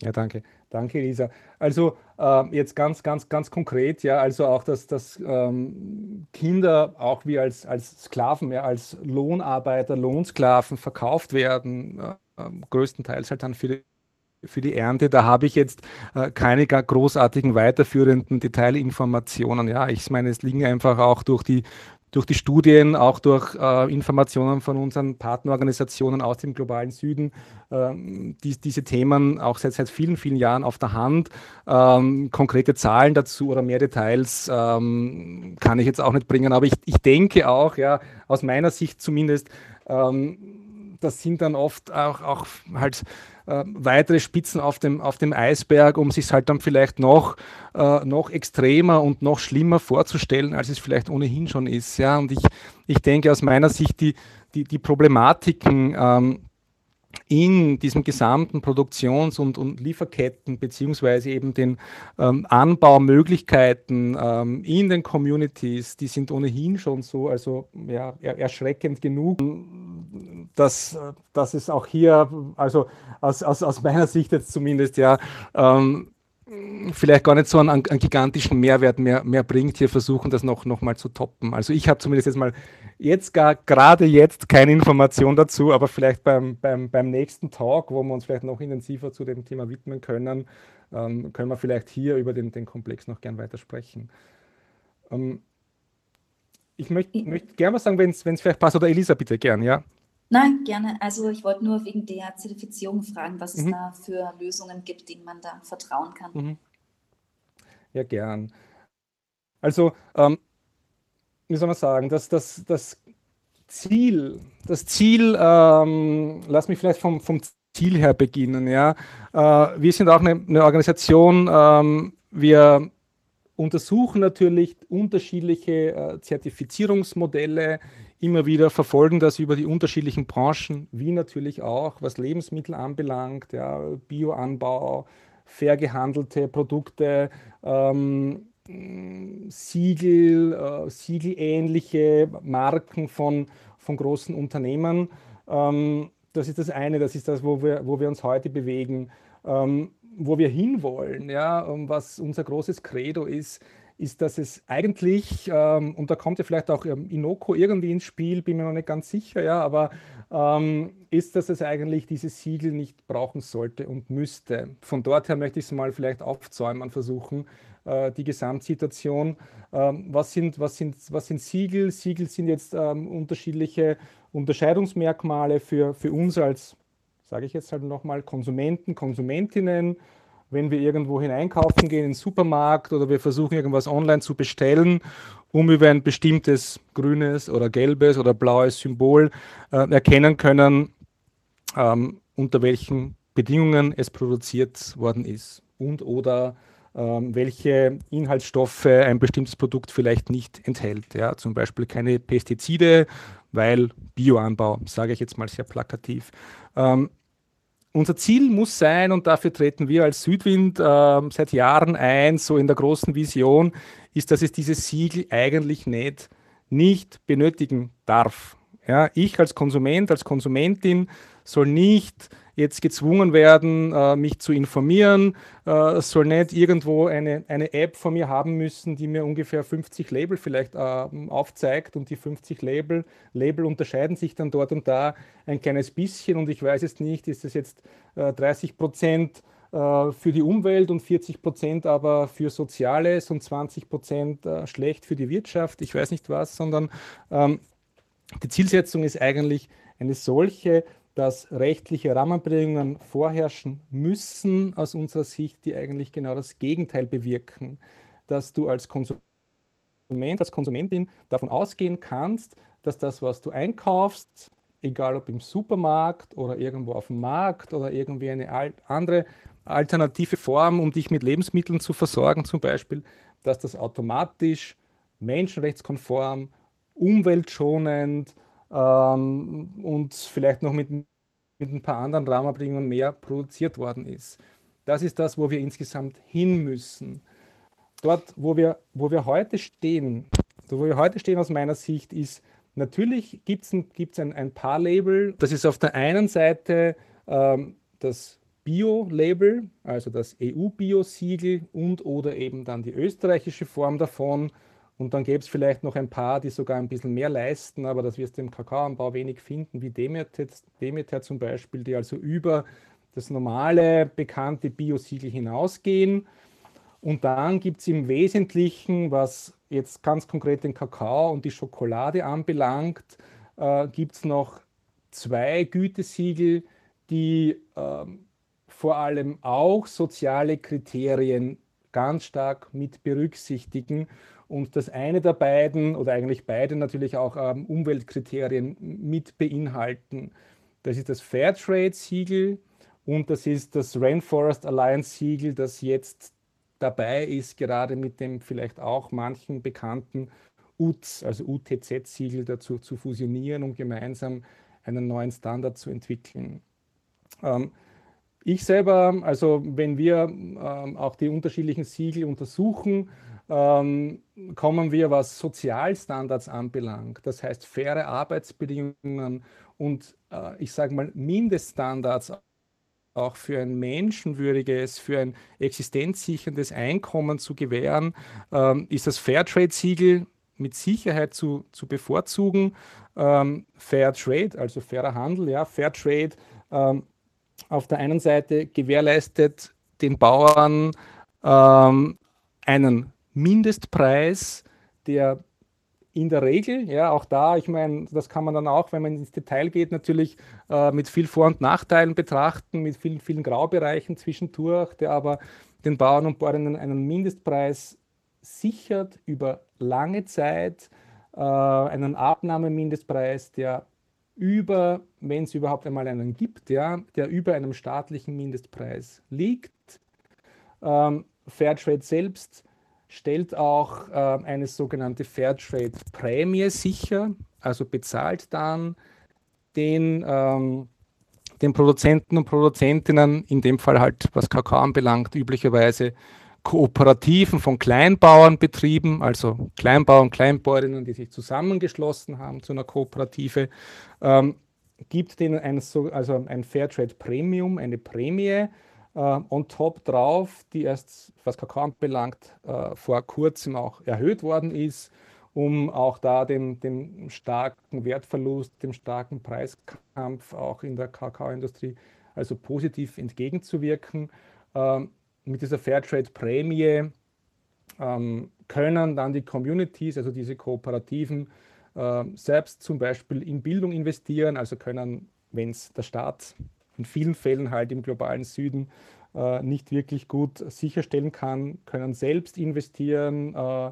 Ja, danke. Danke, Elisa. Also äh, jetzt ganz, ganz, ganz konkret, ja, also auch, dass, dass ähm, Kinder auch wie als, als Sklaven, ja, als Lohnarbeiter, Lohnsklaven verkauft werden, äh, größtenteils halt dann für die für die Ernte. Da habe ich jetzt äh, keine großartigen weiterführenden Detailinformationen. Ja, ich meine, es liegen einfach auch durch die durch die Studien, auch durch äh, Informationen von unseren Partnerorganisationen aus dem globalen Süden, äh, die, diese Themen auch seit, seit vielen, vielen Jahren auf der Hand. Ähm, konkrete Zahlen dazu oder mehr Details ähm, kann ich jetzt auch nicht bringen, aber ich, ich denke auch, ja, aus meiner Sicht zumindest, ähm, das sind dann oft auch, auch halt äh, weitere Spitzen auf dem, auf dem Eisberg, um sich halt dann vielleicht noch, äh, noch extremer und noch schlimmer vorzustellen, als es vielleicht ohnehin schon ist. Ja? Und ich, ich denke aus meiner Sicht, die, die, die Problematiken, ähm, in diesem gesamten Produktions- und, und, Lieferketten beziehungsweise eben den ähm, Anbaumöglichkeiten ähm, in den Communities, die sind ohnehin schon so, also ja, er, erschreckend genug, dass, dass es auch hier, also aus, aus, aus meiner Sicht jetzt zumindest, ja, ähm, vielleicht gar nicht so einen, einen, gigantischen Mehrwert mehr, mehr bringt, hier versuchen, das noch, noch mal zu toppen. Also ich habe zumindest jetzt mal jetzt gar gerade jetzt keine Information dazu, aber vielleicht beim, beim, beim nächsten Talk, wo wir uns vielleicht noch intensiver zu dem Thema widmen können, ähm, können wir vielleicht hier über den, den Komplex noch gern weiter sprechen. Ähm, ich möchte möcht gerne was sagen, wenn es vielleicht passt, oder Elisa, bitte gern, ja? Nein, gerne. Also ich wollte nur wegen der Zertifizierung fragen, was es mhm. da für Lösungen gibt, denen man da vertrauen kann. Mhm. Ja, gern. Also, ähm, wie soll man sagen, dass das, das Ziel, das Ziel, ähm, lass mich vielleicht vom, vom Ziel her beginnen, ja. Äh, wir sind auch eine, eine Organisation, ähm, wir untersuchen natürlich unterschiedliche äh, Zertifizierungsmodelle immer wieder, verfolgen das über die unterschiedlichen Branchen, wie natürlich auch, was Lebensmittel anbelangt, ja, Bioanbau, fair gehandelte Produkte, ähm, Siegel, äh, siegelähnliche Marken von, von großen Unternehmen. Ähm, das ist das eine, das ist das, wo wir, wo wir uns heute bewegen. Ähm, wo wir hinwollen, ja, was unser großes Credo ist, ist, dass es eigentlich, ähm, und da kommt ja vielleicht auch ähm, Inoko irgendwie ins Spiel, bin mir noch nicht ganz sicher, ja, aber ähm, ist, dass es eigentlich dieses Siegel nicht brauchen sollte und müsste. Von dort her möchte ich es mal vielleicht aufzäumen versuchen, äh, die Gesamtsituation. Ähm, was, sind, was, sind, was sind Siegel? Siegel sind jetzt ähm, unterschiedliche Unterscheidungsmerkmale für, für uns als, sage ich jetzt halt nochmal, Konsumenten, Konsumentinnen wenn wir irgendwo hineinkaufen gehen, in den Supermarkt oder wir versuchen irgendwas online zu bestellen, um über ein bestimmtes grünes oder gelbes oder blaues Symbol äh, erkennen können, ähm, unter welchen Bedingungen es produziert worden ist und oder ähm, welche Inhaltsstoffe ein bestimmtes Produkt vielleicht nicht enthält. Ja, zum Beispiel keine Pestizide, weil Bioanbau, sage ich jetzt mal sehr plakativ. Ähm, unser Ziel muss sein, und dafür treten wir als Südwind äh, seit Jahren ein, so in der großen Vision, ist, dass es dieses Siegel eigentlich nicht, nicht benötigen darf. Ja, ich als Konsument, als Konsumentin soll nicht jetzt gezwungen werden, äh, mich zu informieren, äh, soll nicht irgendwo eine, eine App von mir haben müssen, die mir ungefähr 50 Label vielleicht äh, aufzeigt. Und die 50 Label, Label unterscheiden sich dann dort und da ein kleines bisschen. Und ich weiß jetzt nicht, ist das jetzt 30 Prozent für die Umwelt und 40 Prozent aber für Soziales und 20 Prozent schlecht für die Wirtschaft, ich weiß nicht was, sondern ähm, die Zielsetzung ist eigentlich eine solche, dass rechtliche Rahmenbedingungen vorherrschen müssen aus unserer Sicht, die eigentlich genau das Gegenteil bewirken, dass du als Konsument, als Konsumentin davon ausgehen kannst, dass das, was du einkaufst, egal ob im Supermarkt oder irgendwo auf dem Markt oder irgendwie eine andere alternative Form, um dich mit Lebensmitteln zu versorgen, zum Beispiel, dass das automatisch menschenrechtskonform, umweltschonend, ähm, und vielleicht noch mit, mit ein paar anderen Rahmenbedingungen mehr produziert worden ist. Das ist das, wo wir insgesamt hin müssen. Dort, wo wir, wo wir heute stehen, wo wir heute stehen aus meiner Sicht, ist, natürlich gibt es ein, gibt's ein, ein paar Label. Das ist auf der einen Seite ähm, das Bio-Label, also das EU-Bio-Siegel und oder eben dann die österreichische Form davon. Und dann gäbe es vielleicht noch ein paar, die sogar ein bisschen mehr leisten, aber das wirst du im Kakaoanbau wenig finden, wie Demeter, Demeter zum Beispiel, die also über das normale, bekannte Biosiegel hinausgehen. Und dann gibt es im Wesentlichen, was jetzt ganz konkret den Kakao und die Schokolade anbelangt, äh, gibt es noch zwei Gütesiegel, die äh, vor allem auch soziale Kriterien ganz stark mit berücksichtigen und das eine der beiden oder eigentlich beide natürlich auch ähm, Umweltkriterien mit beinhalten. Das ist das Fairtrade-Siegel und das ist das Rainforest Alliance-Siegel, das jetzt dabei ist, gerade mit dem vielleicht auch manchen bekannten UTS, also UTZ-Siegel dazu zu fusionieren, um gemeinsam einen neuen Standard zu entwickeln. Ähm, ich selber, also wenn wir ähm, auch die unterschiedlichen Siegel untersuchen, ähm, kommen wir, was Sozialstandards anbelangt, das heißt faire Arbeitsbedingungen und äh, ich sage mal Mindeststandards auch für ein menschenwürdiges, für ein existenzsicherndes Einkommen zu gewähren, ähm, ist das Fairtrade-Siegel mit Sicherheit zu, zu bevorzugen. Ähm, Fair Trade, also fairer Handel, ja, Fair Trade ähm, auf der einen Seite gewährleistet den Bauern ähm, einen Mindestpreis, der in der Regel, ja, auch da, ich meine, das kann man dann auch, wenn man ins Detail geht, natürlich äh, mit viel Vor- und Nachteilen betrachten, mit vielen, vielen Graubereichen zwischendurch, der aber den Bauern und Bäuerinnen einen Mindestpreis sichert über lange Zeit, äh, einen Abnahmemindestpreis, der über, wenn es überhaupt einmal einen gibt, ja, der über einem staatlichen Mindestpreis liegt. Ähm, Fairtrade selbst stellt auch äh, eine sogenannte Fairtrade-Prämie sicher, also bezahlt dann den, ähm, den Produzenten und Produzentinnen, in dem Fall halt, was Kakao anbelangt, üblicherweise Kooperativen von Kleinbauernbetrieben, also Kleinbauern, Kleinbäuerinnen, die sich zusammengeschlossen haben zu einer Kooperative, ähm, gibt denen ein, also ein Fairtrade Premium, eine Prämie, on top drauf, die erst, was Kakao anbelangt, uh, vor kurzem auch erhöht worden ist, um auch da dem, dem starken Wertverlust, dem starken Preiskampf auch in der Kakaoindustrie also positiv entgegenzuwirken. Uh, mit dieser Fairtrade-Prämie ähm, können dann die Communities, also diese Kooperativen, selbst zum Beispiel in Bildung investieren, also können, wenn es der Staat in vielen Fällen halt im globalen Süden äh, nicht wirklich gut sicherstellen kann, können selbst investieren äh,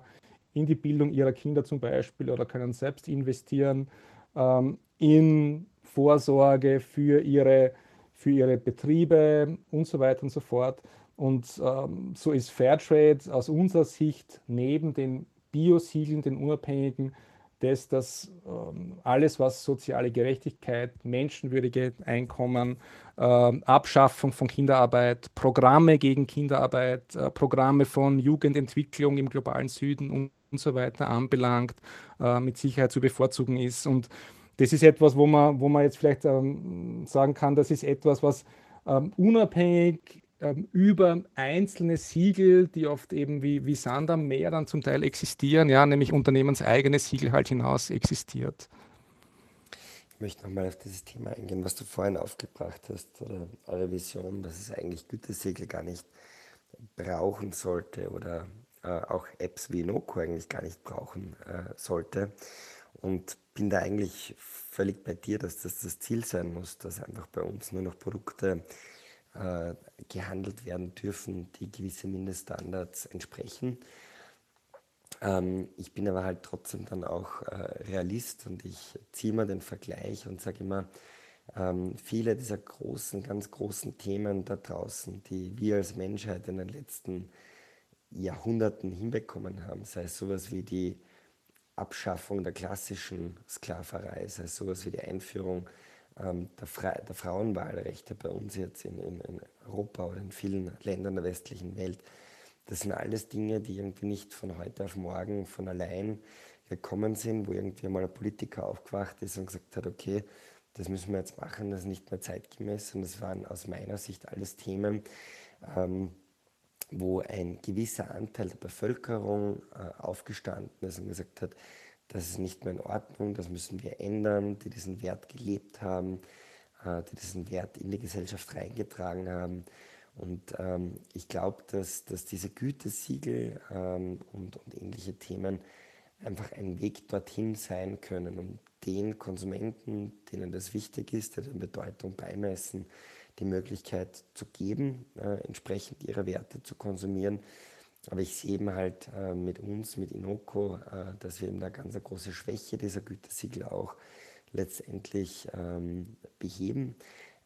in die Bildung ihrer Kinder zum Beispiel oder können selbst investieren ähm, in Vorsorge für ihre, für ihre Betriebe und so weiter und so fort. Und ähm, so ist Fairtrade aus unserer Sicht neben den Biosiegeln, den unabhängigen, das, dass ähm, alles, was soziale Gerechtigkeit, menschenwürdige Einkommen, äh, Abschaffung von Kinderarbeit, Programme gegen Kinderarbeit, äh, Programme von Jugendentwicklung im globalen Süden und, und so weiter anbelangt, äh, mit Sicherheit zu bevorzugen ist. Und das ist etwas, wo man, wo man jetzt vielleicht ähm, sagen kann, das ist etwas, was ähm, unabhängig ähm, über einzelne Siegel, die oft eben wie, wie Sand am Meer dann zum Teil existieren, ja, nämlich unternehmenseigene Siegel halt hinaus existiert. Ich möchte nochmal auf dieses Thema eingehen, was du vorhin aufgebracht hast, oder eure Vision, dass es eigentlich Gütesiegel gar nicht brauchen sollte oder äh, auch Apps wie Noco eigentlich gar nicht brauchen äh, sollte. Und bin da eigentlich völlig bei dir, dass das das Ziel sein muss, dass einfach bei uns nur noch Produkte äh, gehandelt werden dürfen, die gewisse Mindeststandards entsprechen. Ähm, ich bin aber halt trotzdem dann auch äh, Realist und ich ziehe mir den Vergleich und sage immer, ähm, viele dieser großen, ganz großen Themen da draußen, die wir als Menschheit in den letzten Jahrhunderten hinbekommen haben, sei es sowas wie die Abschaffung der klassischen Sklaverei, sei es sowas wie die Einführung ähm, der, Fra der, Frauenwahlrechte bei uns jetzt in, in, in, Europa oder in vielen Ländern der westlichen Welt. Das sind alles Dinge, die irgendwie nicht von heute auf morgen von allein gekommen sind, wo irgendwie mal ein Politiker aufgewacht ist und gesagt hat, okay, das müssen wir jetzt machen, das ist nicht mehr zeitgemäß. Und das waren aus meiner Sicht alles Themen, ähm, wo ein gewisser Anteil der Bevölkerung äh, aufgestanden ist und gesagt hat, das ist nicht mehr in Ordnung, das müssen wir ändern, die diesen Wert gelebt haben, äh, die diesen Wert in die Gesellschaft reingetragen haben. Und ähm, ich glaube, dass, dass diese Gütesiegel ähm, und, und ähnliche Themen einfach ein Weg dorthin sein können, um den Konsumenten, denen das wichtig ist, die den Bedeutung beimessen, die Möglichkeit zu geben, äh, entsprechend ihre Werte zu konsumieren aber ich sehe eben halt äh, mit uns, mit Inoko, äh, dass wir eben da ganz eine große Schwäche dieser Gütesiegel auch letztendlich ähm, beheben,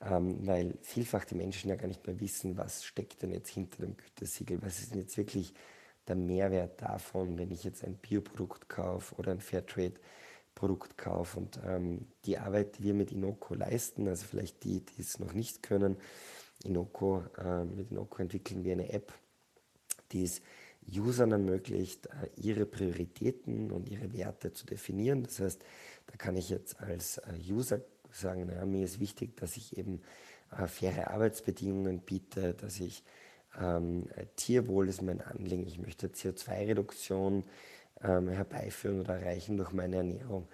ähm, weil vielfach die Menschen ja gar nicht mehr wissen, was steckt denn jetzt hinter dem Gütesiegel, was ist denn jetzt wirklich der Mehrwert davon, wenn ich jetzt ein Bioprodukt kaufe oder ein Fairtrade-Produkt kaufe. Und ähm, die Arbeit, die wir mit Inoko leisten, also vielleicht die, die es noch nicht können, Inoko, äh, mit Inoko entwickeln wir eine App, die es Usern ermöglicht, äh, ihre Prioritäten und ihre Werte zu definieren. Das heißt, da kann ich jetzt als äh, User sagen, naja, mir ist wichtig, dass ich eben äh, faire Arbeitsbedingungen biete, dass ich ähm, Tierwohl ist mein Anliegen, ich möchte CO2-Reduktion ähm, herbeiführen oder erreichen durch meine Ernährung.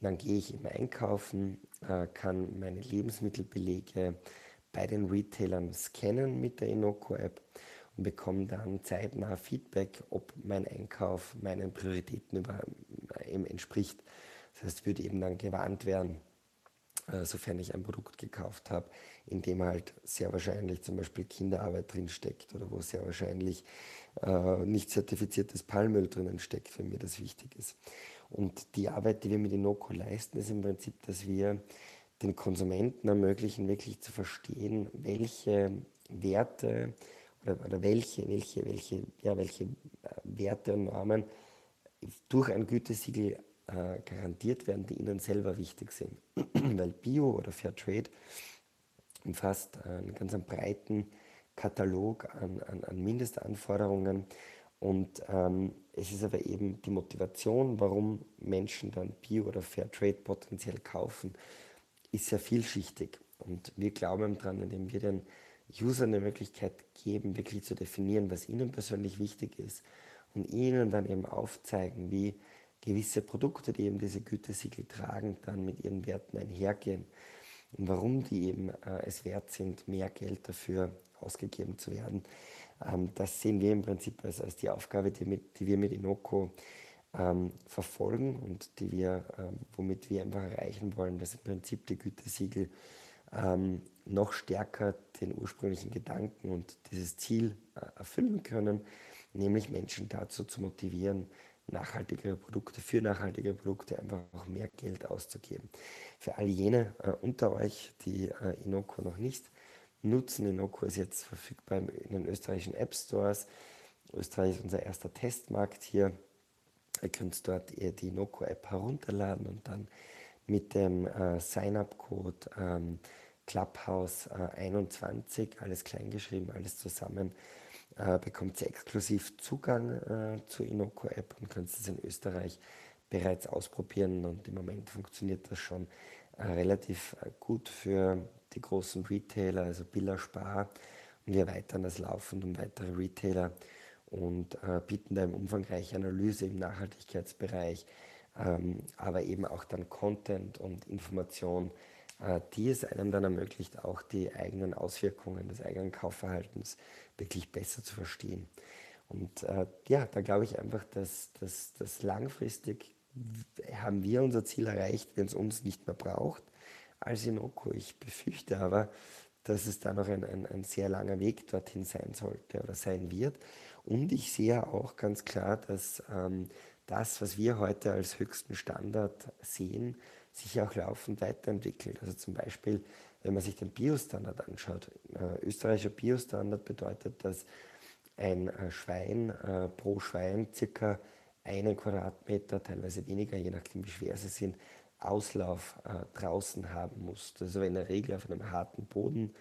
dann gehe ich immer einkaufen, äh, kann meine Lebensmittelbelege bei den Retailern scannen mit der Inoco-App und bekomme dann zeitnah Feedback, ob mein Einkauf meinen Prioritäten über, äh, entspricht. Das heißt, würde eben dann gewarnt werden, äh, sofern ich ein Produkt gekauft habe, in dem halt sehr wahrscheinlich zum Beispiel Kinderarbeit drin steckt oder wo sehr wahrscheinlich äh, nicht zertifiziertes Palmöl drinnen steckt, wenn mir das wichtig ist. Und die Arbeit, die wir mit Inoko leisten, ist im Prinzip, dass wir den Konsumenten ermöglichen, wirklich zu verstehen, welche Werte, oder, oder welche, welche, welche, ja, welche äh, Werte und Normen durch ein Gütesiegel äh, garantiert werden, die ihnen selber wichtig sind. Weil Bio oder Fairtrade umfasst einen ganz breiten Katalog an, an, an Mindestanforderungen und ähm, es ist aber eben die Motivation, warum Menschen dann Bio oder Fairtrade potenziell kaufen, ist sehr vielschichtig. Und wir glauben daran, indem wir den Usern eine Möglichkeit geben, wirklich zu definieren, was ihnen persönlich wichtig ist und ihnen dann eben aufzeigen, wie gewisse Produkte, die eben diese Gütesiegel tragen, dann mit ihren Werten einhergehen und warum die eben äh, es wert sind, mehr Geld dafür ausgegeben zu werden. Ähm, das sehen wir im Prinzip als, als die Aufgabe, die, mit, die wir mit Inoko ähm, verfolgen und die wir, ähm, womit wir einfach erreichen wollen, dass im Prinzip die Gütesiegel ähm, noch stärker den ursprünglichen Gedanken und dieses Ziel äh, erfüllen können, nämlich Menschen dazu zu motivieren, nachhaltigere Produkte, für nachhaltige Produkte einfach auch mehr Geld auszugeben. Für all jene äh, unter euch, die äh, Inoko noch nicht nutzen, Inoko ist jetzt verfügbar in den österreichischen App Stores. Österreich ist unser erster Testmarkt hier. Ihr könnt dort die Noco-App herunterladen und dann mit dem äh, Sign-up-Code ähm, Clubhouse21, äh, alles kleingeschrieben, alles zusammen, äh, bekommt ihr exklusiv Zugang äh, zur Inoco-App und könnt es in Österreich bereits ausprobieren und im Moment funktioniert das schon relativ gut für die großen Retailer, also Billa Spar. Und wir erweitern das laufend um weitere Retailer und äh, bieten da eine umfangreiche Analyse im Nachhaltigkeitsbereich, ähm, aber eben auch dann Content und Information, die es einem dann ermöglicht, auch die eigenen Auswirkungen des eigenen Kaufverhaltens wirklich besser zu verstehen. Und äh, ja, da glaube ich einfach, dass, dass, dass langfristig haben wir unser Ziel erreicht, wenn es uns nicht mehr braucht, als Inoko. Ich befürchte aber, dass es da noch ein, ein, ein sehr langer Weg dorthin sein sollte oder sein wird. Und ich sehe auch ganz klar, dass ähm, das, was wir heute als höchsten Standard sehen, sich auch laufend weiterentwickelt. Also zum Beispiel, wenn man sich den Biostandard anschaut. Äh, österreichischer Biostandard bedeutet, dass ein äh, Schwein äh, pro Schwein circa einen Quadratmeter, teilweise weniger, je nachdem wie schwer sie sind, Auslauf äh, draußen haben muss. Also in der Regel auf einem harten Boden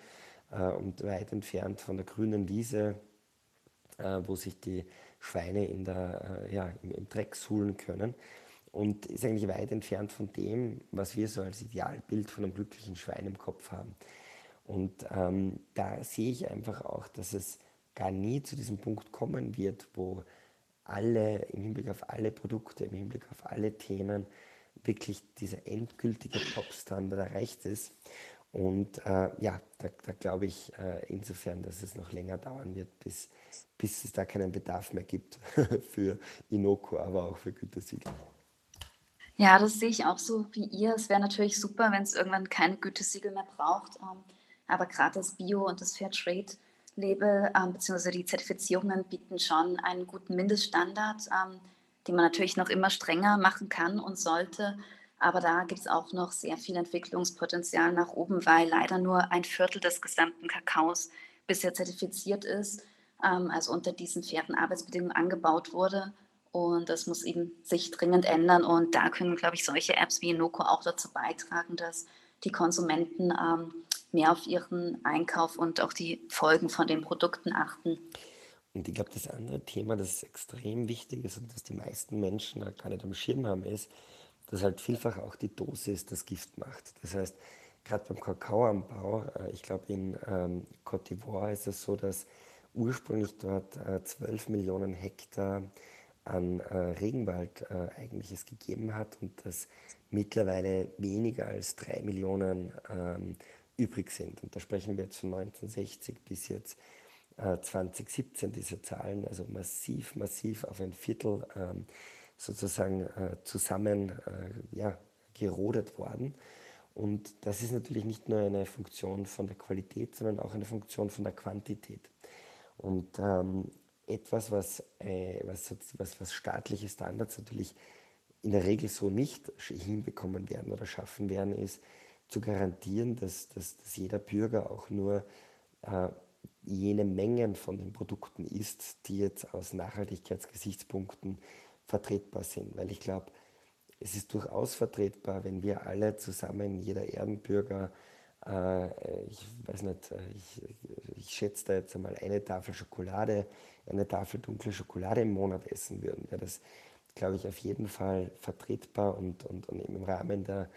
äh, und weit entfernt von der grünen Wiese, äh, wo sich die Schweine in der, ja, im, im, Dreck suhlen können. Und ist eigentlich weit entfernt von dem, was wir so als Idealbild von einem glücklichen Schwein im Kopf haben. Und ähm, da sehe ich einfach auch, dass es gar nie zu diesem Punkt kommen wird, wo alle, im Hinblick auf alle Produkte, im Hinblick auf alle Themen, wirklich dieser endgültige Top-Standard erreicht ist. Und äh, ja, da, da glaube ich äh, insofern, dass es noch länger dauern wird, bis, bis es da keinen Bedarf mehr gibt für Inoko, aber auch für Gütesiegel. Ja, das sehe ich auch so wie ihr. Es wäre natürlich super, wenn es irgendwann keine Gütesiegel mehr braucht. Ähm, aber gerade das Bio- und das Fairtrade-Label ähm, bzw. die Zertifizierungen bieten schon einen guten Mindeststandard, ähm, den man natürlich noch immer strenger machen kann und sollte. Aber da gibt es auch noch sehr viel Entwicklungspotenzial nach oben, weil leider nur ein Viertel des gesamten Kakaos bisher zertifiziert ist, ähm, also unter diesen fairen Arbeitsbedingungen angebaut wurde. Und das muss eben sich dringend ändern. Und da können, glaube ich, solche Apps wie Noco auch dazu beitragen, dass die Konsumenten ähm, mehr auf ihren Einkauf und auch die Folgen von den Produkten achten. Und ich glaube, das andere Thema, das extrem wichtig ist und das die meisten Menschen gar nicht am Schirm haben, ist, dass halt vielfach auch die Dosis das Gift macht. Das heißt, gerade beim Kakaoanbau, äh, ich glaube in ähm, Côte d'Ivoire ist es so, dass ursprünglich dort äh, 12 Millionen Hektar an äh, Regenwald äh, eigentlich es gegeben hat und dass mittlerweile weniger als 3 Millionen ähm, übrig sind. Und da sprechen wir jetzt von 1960 bis jetzt 2017 äh, diese Zahlen, also massiv, massiv auf ein Viertel ähm, sozusagen äh, zusammen äh, ja, gerodet worden. Und das ist natürlich nicht nur eine Funktion von der Qualität, sondern auch eine Funktion von der Quantität. Und ähm, etwas, was, äh, was, was, was staatliche Standards natürlich in der Regel so nicht hinbekommen werden oder schaffen werden, ist zu garantieren, dass, dass, dass jeder Bürger auch nur äh, jene Mengen von den Produkten isst, die jetzt aus Nachhaltigkeitsgesichtspunkten vertretbar sind. Weil ich glaube, es ist durchaus vertretbar, wenn wir alle zusammen, jeder Erdenbürger, äh, ich weiß nicht, äh, ich, ich schätze da jetzt einmal eine Tafel Schokolade, eine Tafel dunkle Schokolade im Monat essen würden. Wäre das, glaube ich, auf jeden Fall vertretbar und, und, und im Rahmen der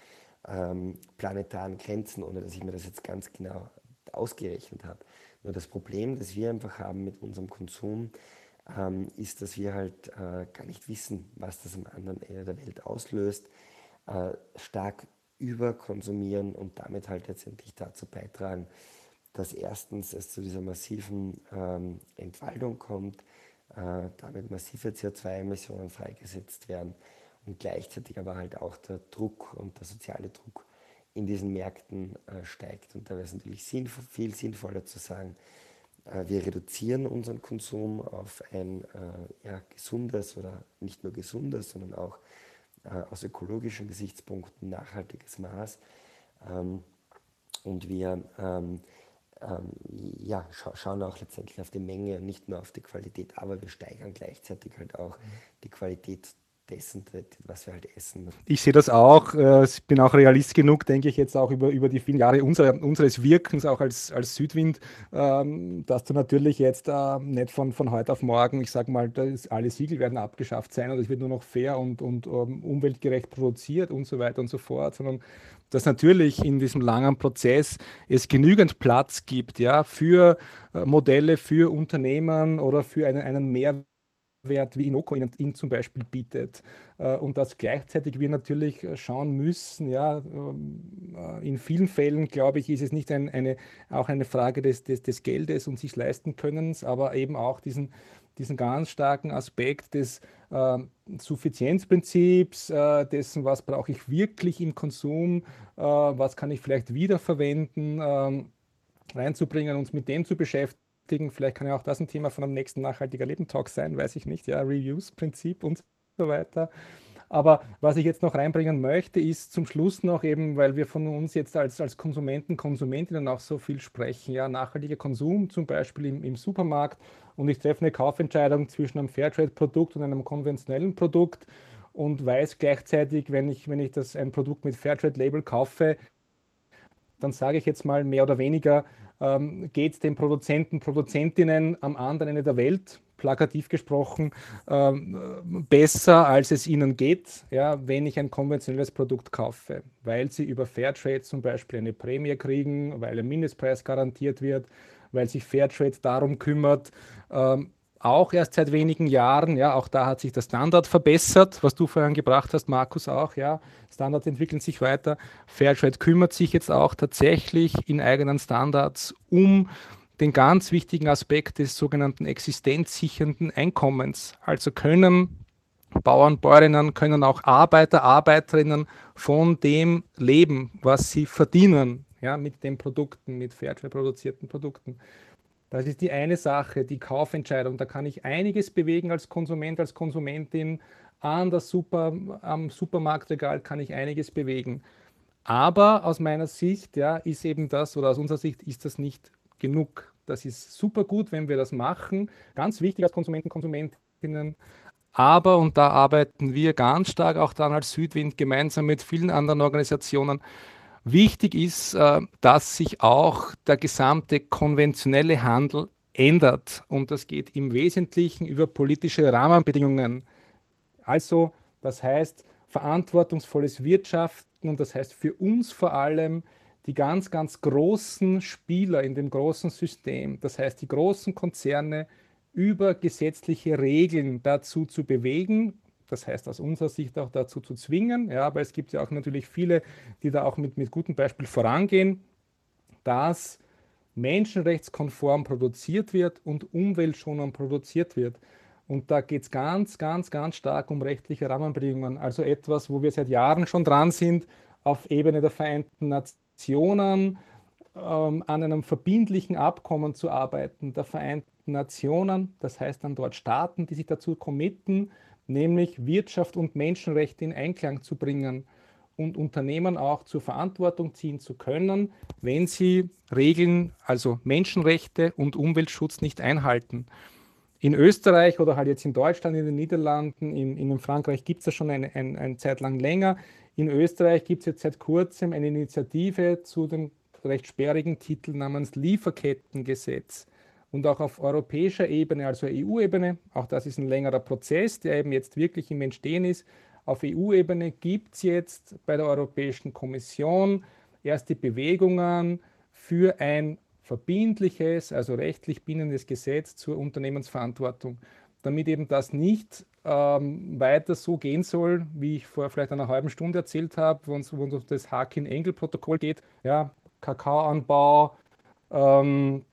ähm, planetaren Grenzen, ohne dass ich mir das jetzt ganz genau ausgerechnet habe. Nur das Problem, das wir einfach haben mit unserem Konsum, ähm, ist, dass wir halt äh, gar nicht wissen, was das am anderen Ende der Welt auslöst, äh, stark überkonsumieren und damit halt letztendlich dazu beitragen, dass erstens es zu dieser massiven ähm, Entwaldung kommt, äh, damit massive CO2-Emissionen freigesetzt werden und gleichzeitig aber halt auch der Druck und der soziale Druck in diesen Märkten äh, steigt. Und da wäre es natürlich sinnvoll, viel sinnvoller zu sagen, äh, wir reduzieren unseren Konsum auf ein äh, ja, gesundes oder nicht nur gesundes, sondern auch äh, aus ökologischen Gesichtspunkten nachhaltiges Maß. Ähm, und wir ähm, ähm, ja, scha schauen auch letztendlich auf die Menge und nicht nur auf die Qualität, aber wir steigern gleichzeitig halt auch mhm. die Qualität dessen was wir halt essen. Ich sehe das auch. Äh, ich bin auch realist genug, denke ich jetzt auch über, über die vielen Jahre unserer, unseres Wirkens, auch als, als Südwind, ähm, dass du natürlich jetzt äh, nicht von, von heute auf morgen, ich sage mal, alle Siegel werden abgeschafft sein und es wird nur noch fair und, und ähm, umweltgerecht produziert und so weiter und so fort, sondern dass natürlich in diesem langen Prozess es genügend Platz gibt ja, für äh, Modelle, für Unternehmen oder für einen, einen Mehrwert Wert wie Inoko ihn, ihn zum Beispiel bietet. Äh, und dass gleichzeitig wir natürlich schauen müssen, ja, ähm, äh, in vielen Fällen, glaube ich, ist es nicht ein, eine, auch eine Frage des, des, des Geldes und sich leisten Könnens, aber eben auch diesen, diesen ganz starken Aspekt des äh, Suffizienzprinzips, äh, dessen, was brauche ich wirklich im Konsum, äh, was kann ich vielleicht wiederverwenden, ähm, reinzubringen, uns mit dem zu beschäftigen beschäftigen. Vielleicht kann ja auch das ein Thema von einem nächsten nachhaltiger Leben Talk sein, weiß ich nicht. Ja, Reviews-Prinzip und so weiter. Aber was ich jetzt noch reinbringen möchte, ist zum Schluss noch eben, weil wir von uns jetzt als, als Konsumenten, Konsumentinnen auch so viel sprechen, ja, nachhaltiger Konsum zum Beispiel im, im Supermarkt und ich treffe eine Kaufentscheidung zwischen einem Fairtrade-Produkt und einem konventionellen Produkt und weiß gleichzeitig, wenn ich, wenn ich das ein Produkt mit Fairtrade-Label kaufe, dann sage ich jetzt mal mehr oder weniger, ähm, geht es den Produzenten, Produzentinnen am anderen Ende der Welt, plakativ gesprochen, ähm, besser, als es ihnen geht, ja, wenn ich ein konventionelles Produkt kaufe, weil sie über Fairtrade zum Beispiel eine Prämie kriegen, weil ein Mindestpreis garantiert wird, weil sich Fairtrade darum kümmert, ähm, auch erst seit wenigen Jahren. Ja, auch da hat sich der Standard verbessert, was du vorhin gebracht hast, Markus auch. Ja, Standards entwickeln sich weiter. Fairtrade kümmert sich jetzt auch tatsächlich in eigenen Standards um den ganz wichtigen Aspekt des sogenannten existenzsichernden Einkommens. Also können Bauern, Bäuerinnen, können auch Arbeiter, Arbeiterinnen von dem leben, was sie verdienen, ja, mit den Produkten, mit Fairtrade produzierten Produkten. Das ist die eine Sache, die Kaufentscheidung. Da kann ich einiges bewegen als Konsument, als Konsumentin. An der Super, am Supermarktregal kann ich einiges bewegen. Aber aus meiner Sicht ja, ist eben das, oder aus unserer Sicht ist das nicht genug. Das ist super gut, wenn wir das machen. Ganz wichtig als Konsumenten, Konsumentinnen. Aber, und da arbeiten wir ganz stark auch dann als Südwind gemeinsam mit vielen anderen Organisationen, Wichtig ist, äh, dass sich auch der gesamte konventionelle Handel ändert und das geht im Wesentlichen über politische Rahmenbedingungen. Also, das heißt verantwortungsvolles Wirtschaften und das heißt für uns vor allem die ganz, ganz großen Spieler in dem großen System, das heißt die großen Konzerne über gesetzliche Regeln dazu zu bewegen, das heißt aus unserer Sicht auch dazu zu zwingen. Ja, aber es gibt ja auch natürlich viele, die da auch mit, mit gutem Beispiel vorangehen, dass menschenrechtskonform produziert wird und umweltschonend produziert wird. Und da geht es ganz, ganz, ganz stark um rechtliche Rahmenbedingungen. Also etwas, wo wir seit Jahren schon dran sind, auf Ebene der Vereinten Nationen ähm, an einem verbindlichen Abkommen zu arbeiten, der Vereinten Nationen, das heißt dann dort Staaten, die sich dazu committen, nämlich Wirtschaft und Menschenrechte in Einklang zu bringen und Unternehmen auch zur Verantwortung ziehen zu können, wenn sie Regeln, also Menschenrechte und Umweltschutz nicht einhalten. In Österreich oder halt jetzt in Deutschland, in den Niederlanden, in, in Frankreich gibt es das schon eine, eine, eine Zeit lang länger. In Österreich gibt es jetzt seit kurzem eine Initiative zu dem recht sperrigen Titel namens Lieferkettengesetz und auch auf europäischer Ebene, also EU-Ebene, auch das ist ein längerer Prozess, der eben jetzt wirklich im Entstehen ist. Auf EU-Ebene gibt es jetzt bei der Europäischen Kommission erste Bewegungen für ein verbindliches, also rechtlich bindendes Gesetz zur Unternehmensverantwortung, damit eben das nicht ähm, weiter so gehen soll, wie ich vor vielleicht einer halben Stunde erzählt habe, wo es um das Hakin-Engel-Protokoll geht, ja, Kakaoanbau, ähm,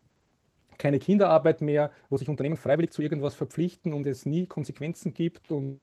keine Kinderarbeit mehr, wo sich Unternehmen freiwillig zu irgendwas verpflichten und es nie Konsequenzen gibt und,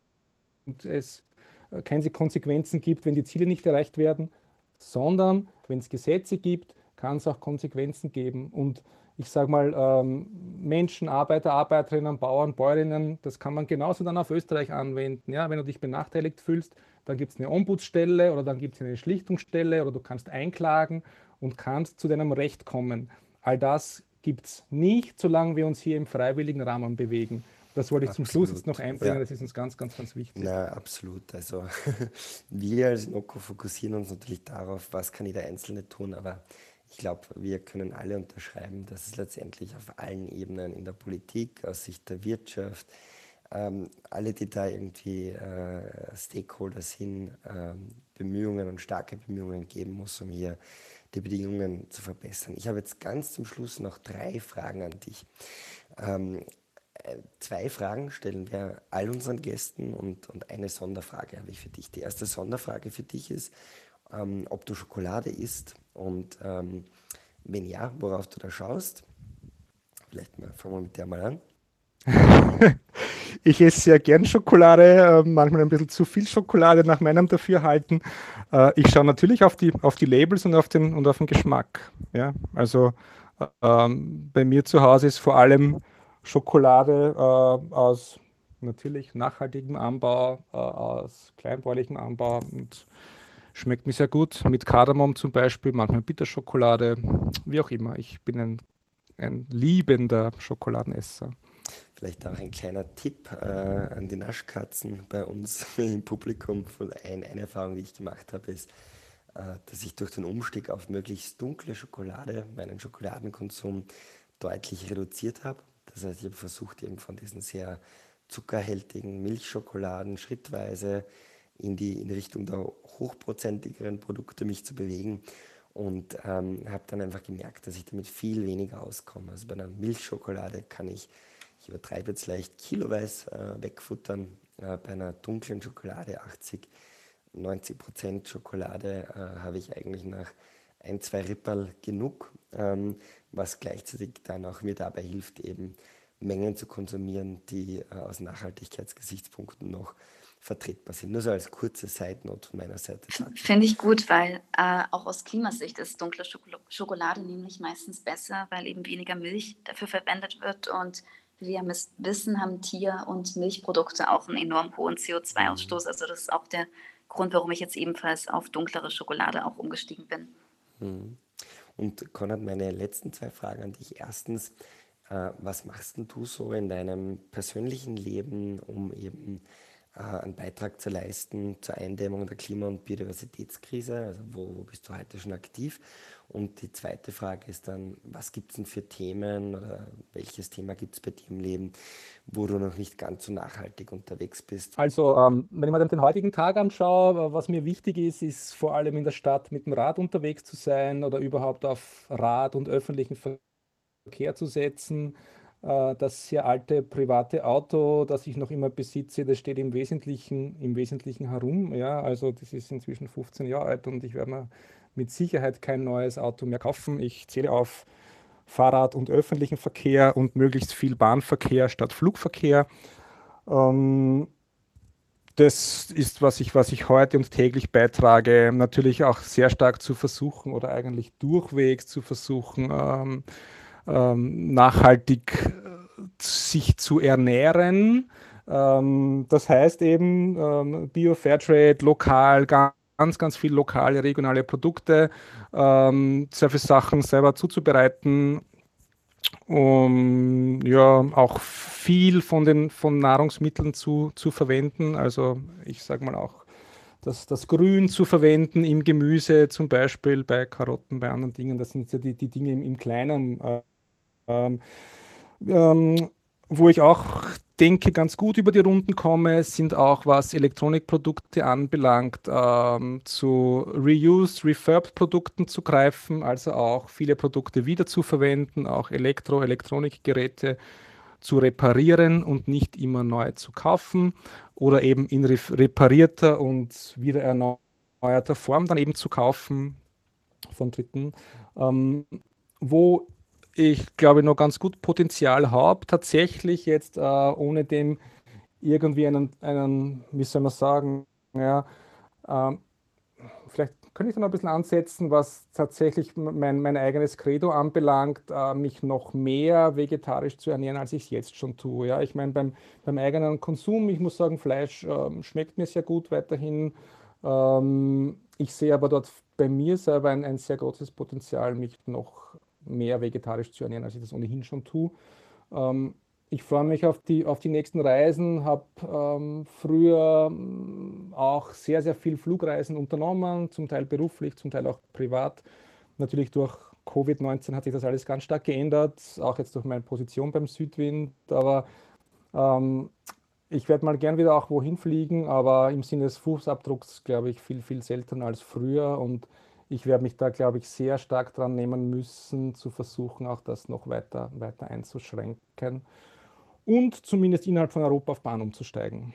und es äh, keine Konsequenzen gibt, wenn die Ziele nicht erreicht werden, sondern wenn es Gesetze gibt, kann es auch Konsequenzen geben. Und ich sage mal, ähm, Menschen, Arbeiter, Arbeiterinnen, Bauern, Bäuerinnen, das kann man genauso dann auf Österreich anwenden. Ja? Wenn du dich benachteiligt fühlst, dann gibt es eine Ombudsstelle oder dann gibt es eine Schlichtungsstelle oder du kannst einklagen und kannst zu deinem Recht kommen. All das gibt es nicht, solange wir uns hier im freiwilligen Rahmen bewegen. Das wollte ich zum Schluss jetzt noch einbringen, ja. das ist uns ganz, ganz, ganz wichtig. Na, absolut. Also wir als Noco fokussieren uns natürlich darauf, was kann jeder Einzelne tun, aber ich glaube, wir können alle unterschreiben, dass es letztendlich auf allen Ebenen in der Politik, aus Sicht der Wirtschaft, ähm, alle, die da irgendwie äh, Stakeholder sind, ähm, Bemühungen und starke Bemühungen geben muss, um hier die Bedingungen zu verbessern. Ich habe jetzt ganz zum Schluss noch drei Fragen an dich. Ähm, äh, zwei Fragen stellen wir all unseren Gästen und, und eine Sonderfrage habe ich für dich. Die erste Sonderfrage für dich ist, ähm, ob du Schokolade isst und ähm, wenn ja, worauf du da schaust. Vielleicht mal, fangen wir mit der mal an. ich esse sehr gern Schokolade, äh, manchmal ein bisschen zu viel Schokolade nach meinem Dafürhalten. Äh, ich schaue natürlich auf die, auf die Labels und auf den, und auf den Geschmack. Ja? Also äh, ähm, bei mir zu Hause ist vor allem Schokolade äh, aus natürlich nachhaltigem Anbau, äh, aus kleinbäuerlichem Anbau und schmeckt mir sehr gut. Mit Kardamom zum Beispiel, manchmal Bitterschokolade, wie auch immer. Ich bin ein, ein liebender Schokoladenesser. Vielleicht auch ein kleiner Tipp äh, an die Naschkatzen bei uns im Publikum. Ein, eine Erfahrung, die ich gemacht habe, ist, äh, dass ich durch den Umstieg auf möglichst dunkle Schokolade meinen Schokoladenkonsum deutlich reduziert habe. Das heißt, ich habe versucht, eben von diesen sehr zuckerhältigen Milchschokoladen schrittweise in die, in Richtung der hochprozentigeren Produkte mich zu bewegen und ähm, habe dann einfach gemerkt, dass ich damit viel weniger auskomme. Also bei einer Milchschokolade kann ich ich übertreibe jetzt leicht, kiloweise äh, wegfuttern. Äh, bei einer dunklen Schokolade 80, 90 Prozent Schokolade äh, habe ich eigentlich nach ein, zwei Ripperl genug, ähm, was gleichzeitig dann auch mir dabei hilft, eben Mengen zu konsumieren, die äh, aus Nachhaltigkeitsgesichtspunkten noch vertretbar sind. Nur so als kurze Side-Note von meiner Seite. Finde ich gut, weil äh, auch aus Klimasicht ist dunkle Schokolade nämlich meistens besser, weil eben weniger Milch dafür verwendet wird und wie wir wissen, haben Tier- und Milchprodukte auch einen enorm hohen CO2-Ausstoß. Mhm. Also das ist auch der Grund, warum ich jetzt ebenfalls auf dunklere Schokolade auch umgestiegen bin. Mhm. Und Konrad, meine letzten zwei Fragen an dich. Erstens, äh, was machst du so in deinem persönlichen Leben, um eben einen Beitrag zu leisten zur Eindämmung der Klima- und Biodiversitätskrise? Also wo, wo bist du heute schon aktiv? Und die zweite Frage ist dann, was gibt es denn für Themen oder welches Thema gibt es bei dir im Leben, wo du noch nicht ganz so nachhaltig unterwegs bist? Also, ähm, wenn ich mir den heutigen Tag anschaue, was mir wichtig ist, ist vor allem in der Stadt mit dem Rad unterwegs zu sein oder überhaupt auf Rad und öffentlichen Verkehr zu setzen. Äh, das sehr alte private Auto, das ich noch immer besitze, das steht im Wesentlichen, im Wesentlichen herum. Ja, also das ist inzwischen 15 Jahre alt und ich werde mir mit Sicherheit kein neues Auto mehr kaufen. Ich zähle auf Fahrrad- und öffentlichen Verkehr und möglichst viel Bahnverkehr statt Flugverkehr. Ähm, das ist, was ich, was ich heute und täglich beitrage. Natürlich auch sehr stark zu versuchen oder eigentlich durchwegs zu versuchen, ähm, ähm, nachhaltig äh, sich zu ernähren. Ähm, das heißt eben ähm, Bio, Fairtrade, lokal, ganz ganz, viel lokale, regionale Produkte, ähm, sehr viele Sachen selber zuzubereiten, um ja auch viel von den von Nahrungsmitteln zu, zu verwenden. Also ich sage mal auch das, das Grün zu verwenden im Gemüse, zum Beispiel bei Karotten, bei anderen Dingen. Das sind ja die, die Dinge im, im Kleinen. Äh, ähm, ähm, wo ich auch denke, ganz gut über die Runden komme, sind auch, was Elektronikprodukte anbelangt, ähm, zu Reused, Refurbed Produkten zu greifen, also auch viele Produkte wieder zu verwenden, auch Elektro-, Elektronikgeräte zu reparieren und nicht immer neu zu kaufen oder eben in reparierter und wieder erneuerter Form dann eben zu kaufen von Dritten. Ähm, wo ich glaube, noch ganz gut Potenzial habe, tatsächlich jetzt äh, ohne dem irgendwie einen, einen, wie soll man sagen, ja, ähm, vielleicht könnte ich da noch ein bisschen ansetzen, was tatsächlich mein, mein eigenes Credo anbelangt, äh, mich noch mehr vegetarisch zu ernähren, als ich es jetzt schon tue. Ja? Ich meine, beim, beim eigenen Konsum, ich muss sagen, Fleisch äh, schmeckt mir sehr gut weiterhin. Ähm, ich sehe aber dort bei mir selber ein, ein sehr großes Potenzial, mich noch mehr vegetarisch zu ernähren, als ich das ohnehin schon tue. Ähm, ich freue mich auf die, auf die nächsten Reisen, habe ähm, früher ähm, auch sehr, sehr viel Flugreisen unternommen, zum Teil beruflich, zum Teil auch privat. Natürlich durch Covid-19 hat sich das alles ganz stark geändert, auch jetzt durch meine Position beim Südwind. Aber ähm, ich werde mal gern wieder auch wohin fliegen, aber im Sinne des Fußabdrucks, glaube ich, viel, viel seltener als früher. Und ich werde mich da, glaube ich, sehr stark dran nehmen müssen, zu versuchen, auch das noch weiter, weiter einzuschränken und zumindest innerhalb von Europa auf Bahn umzusteigen.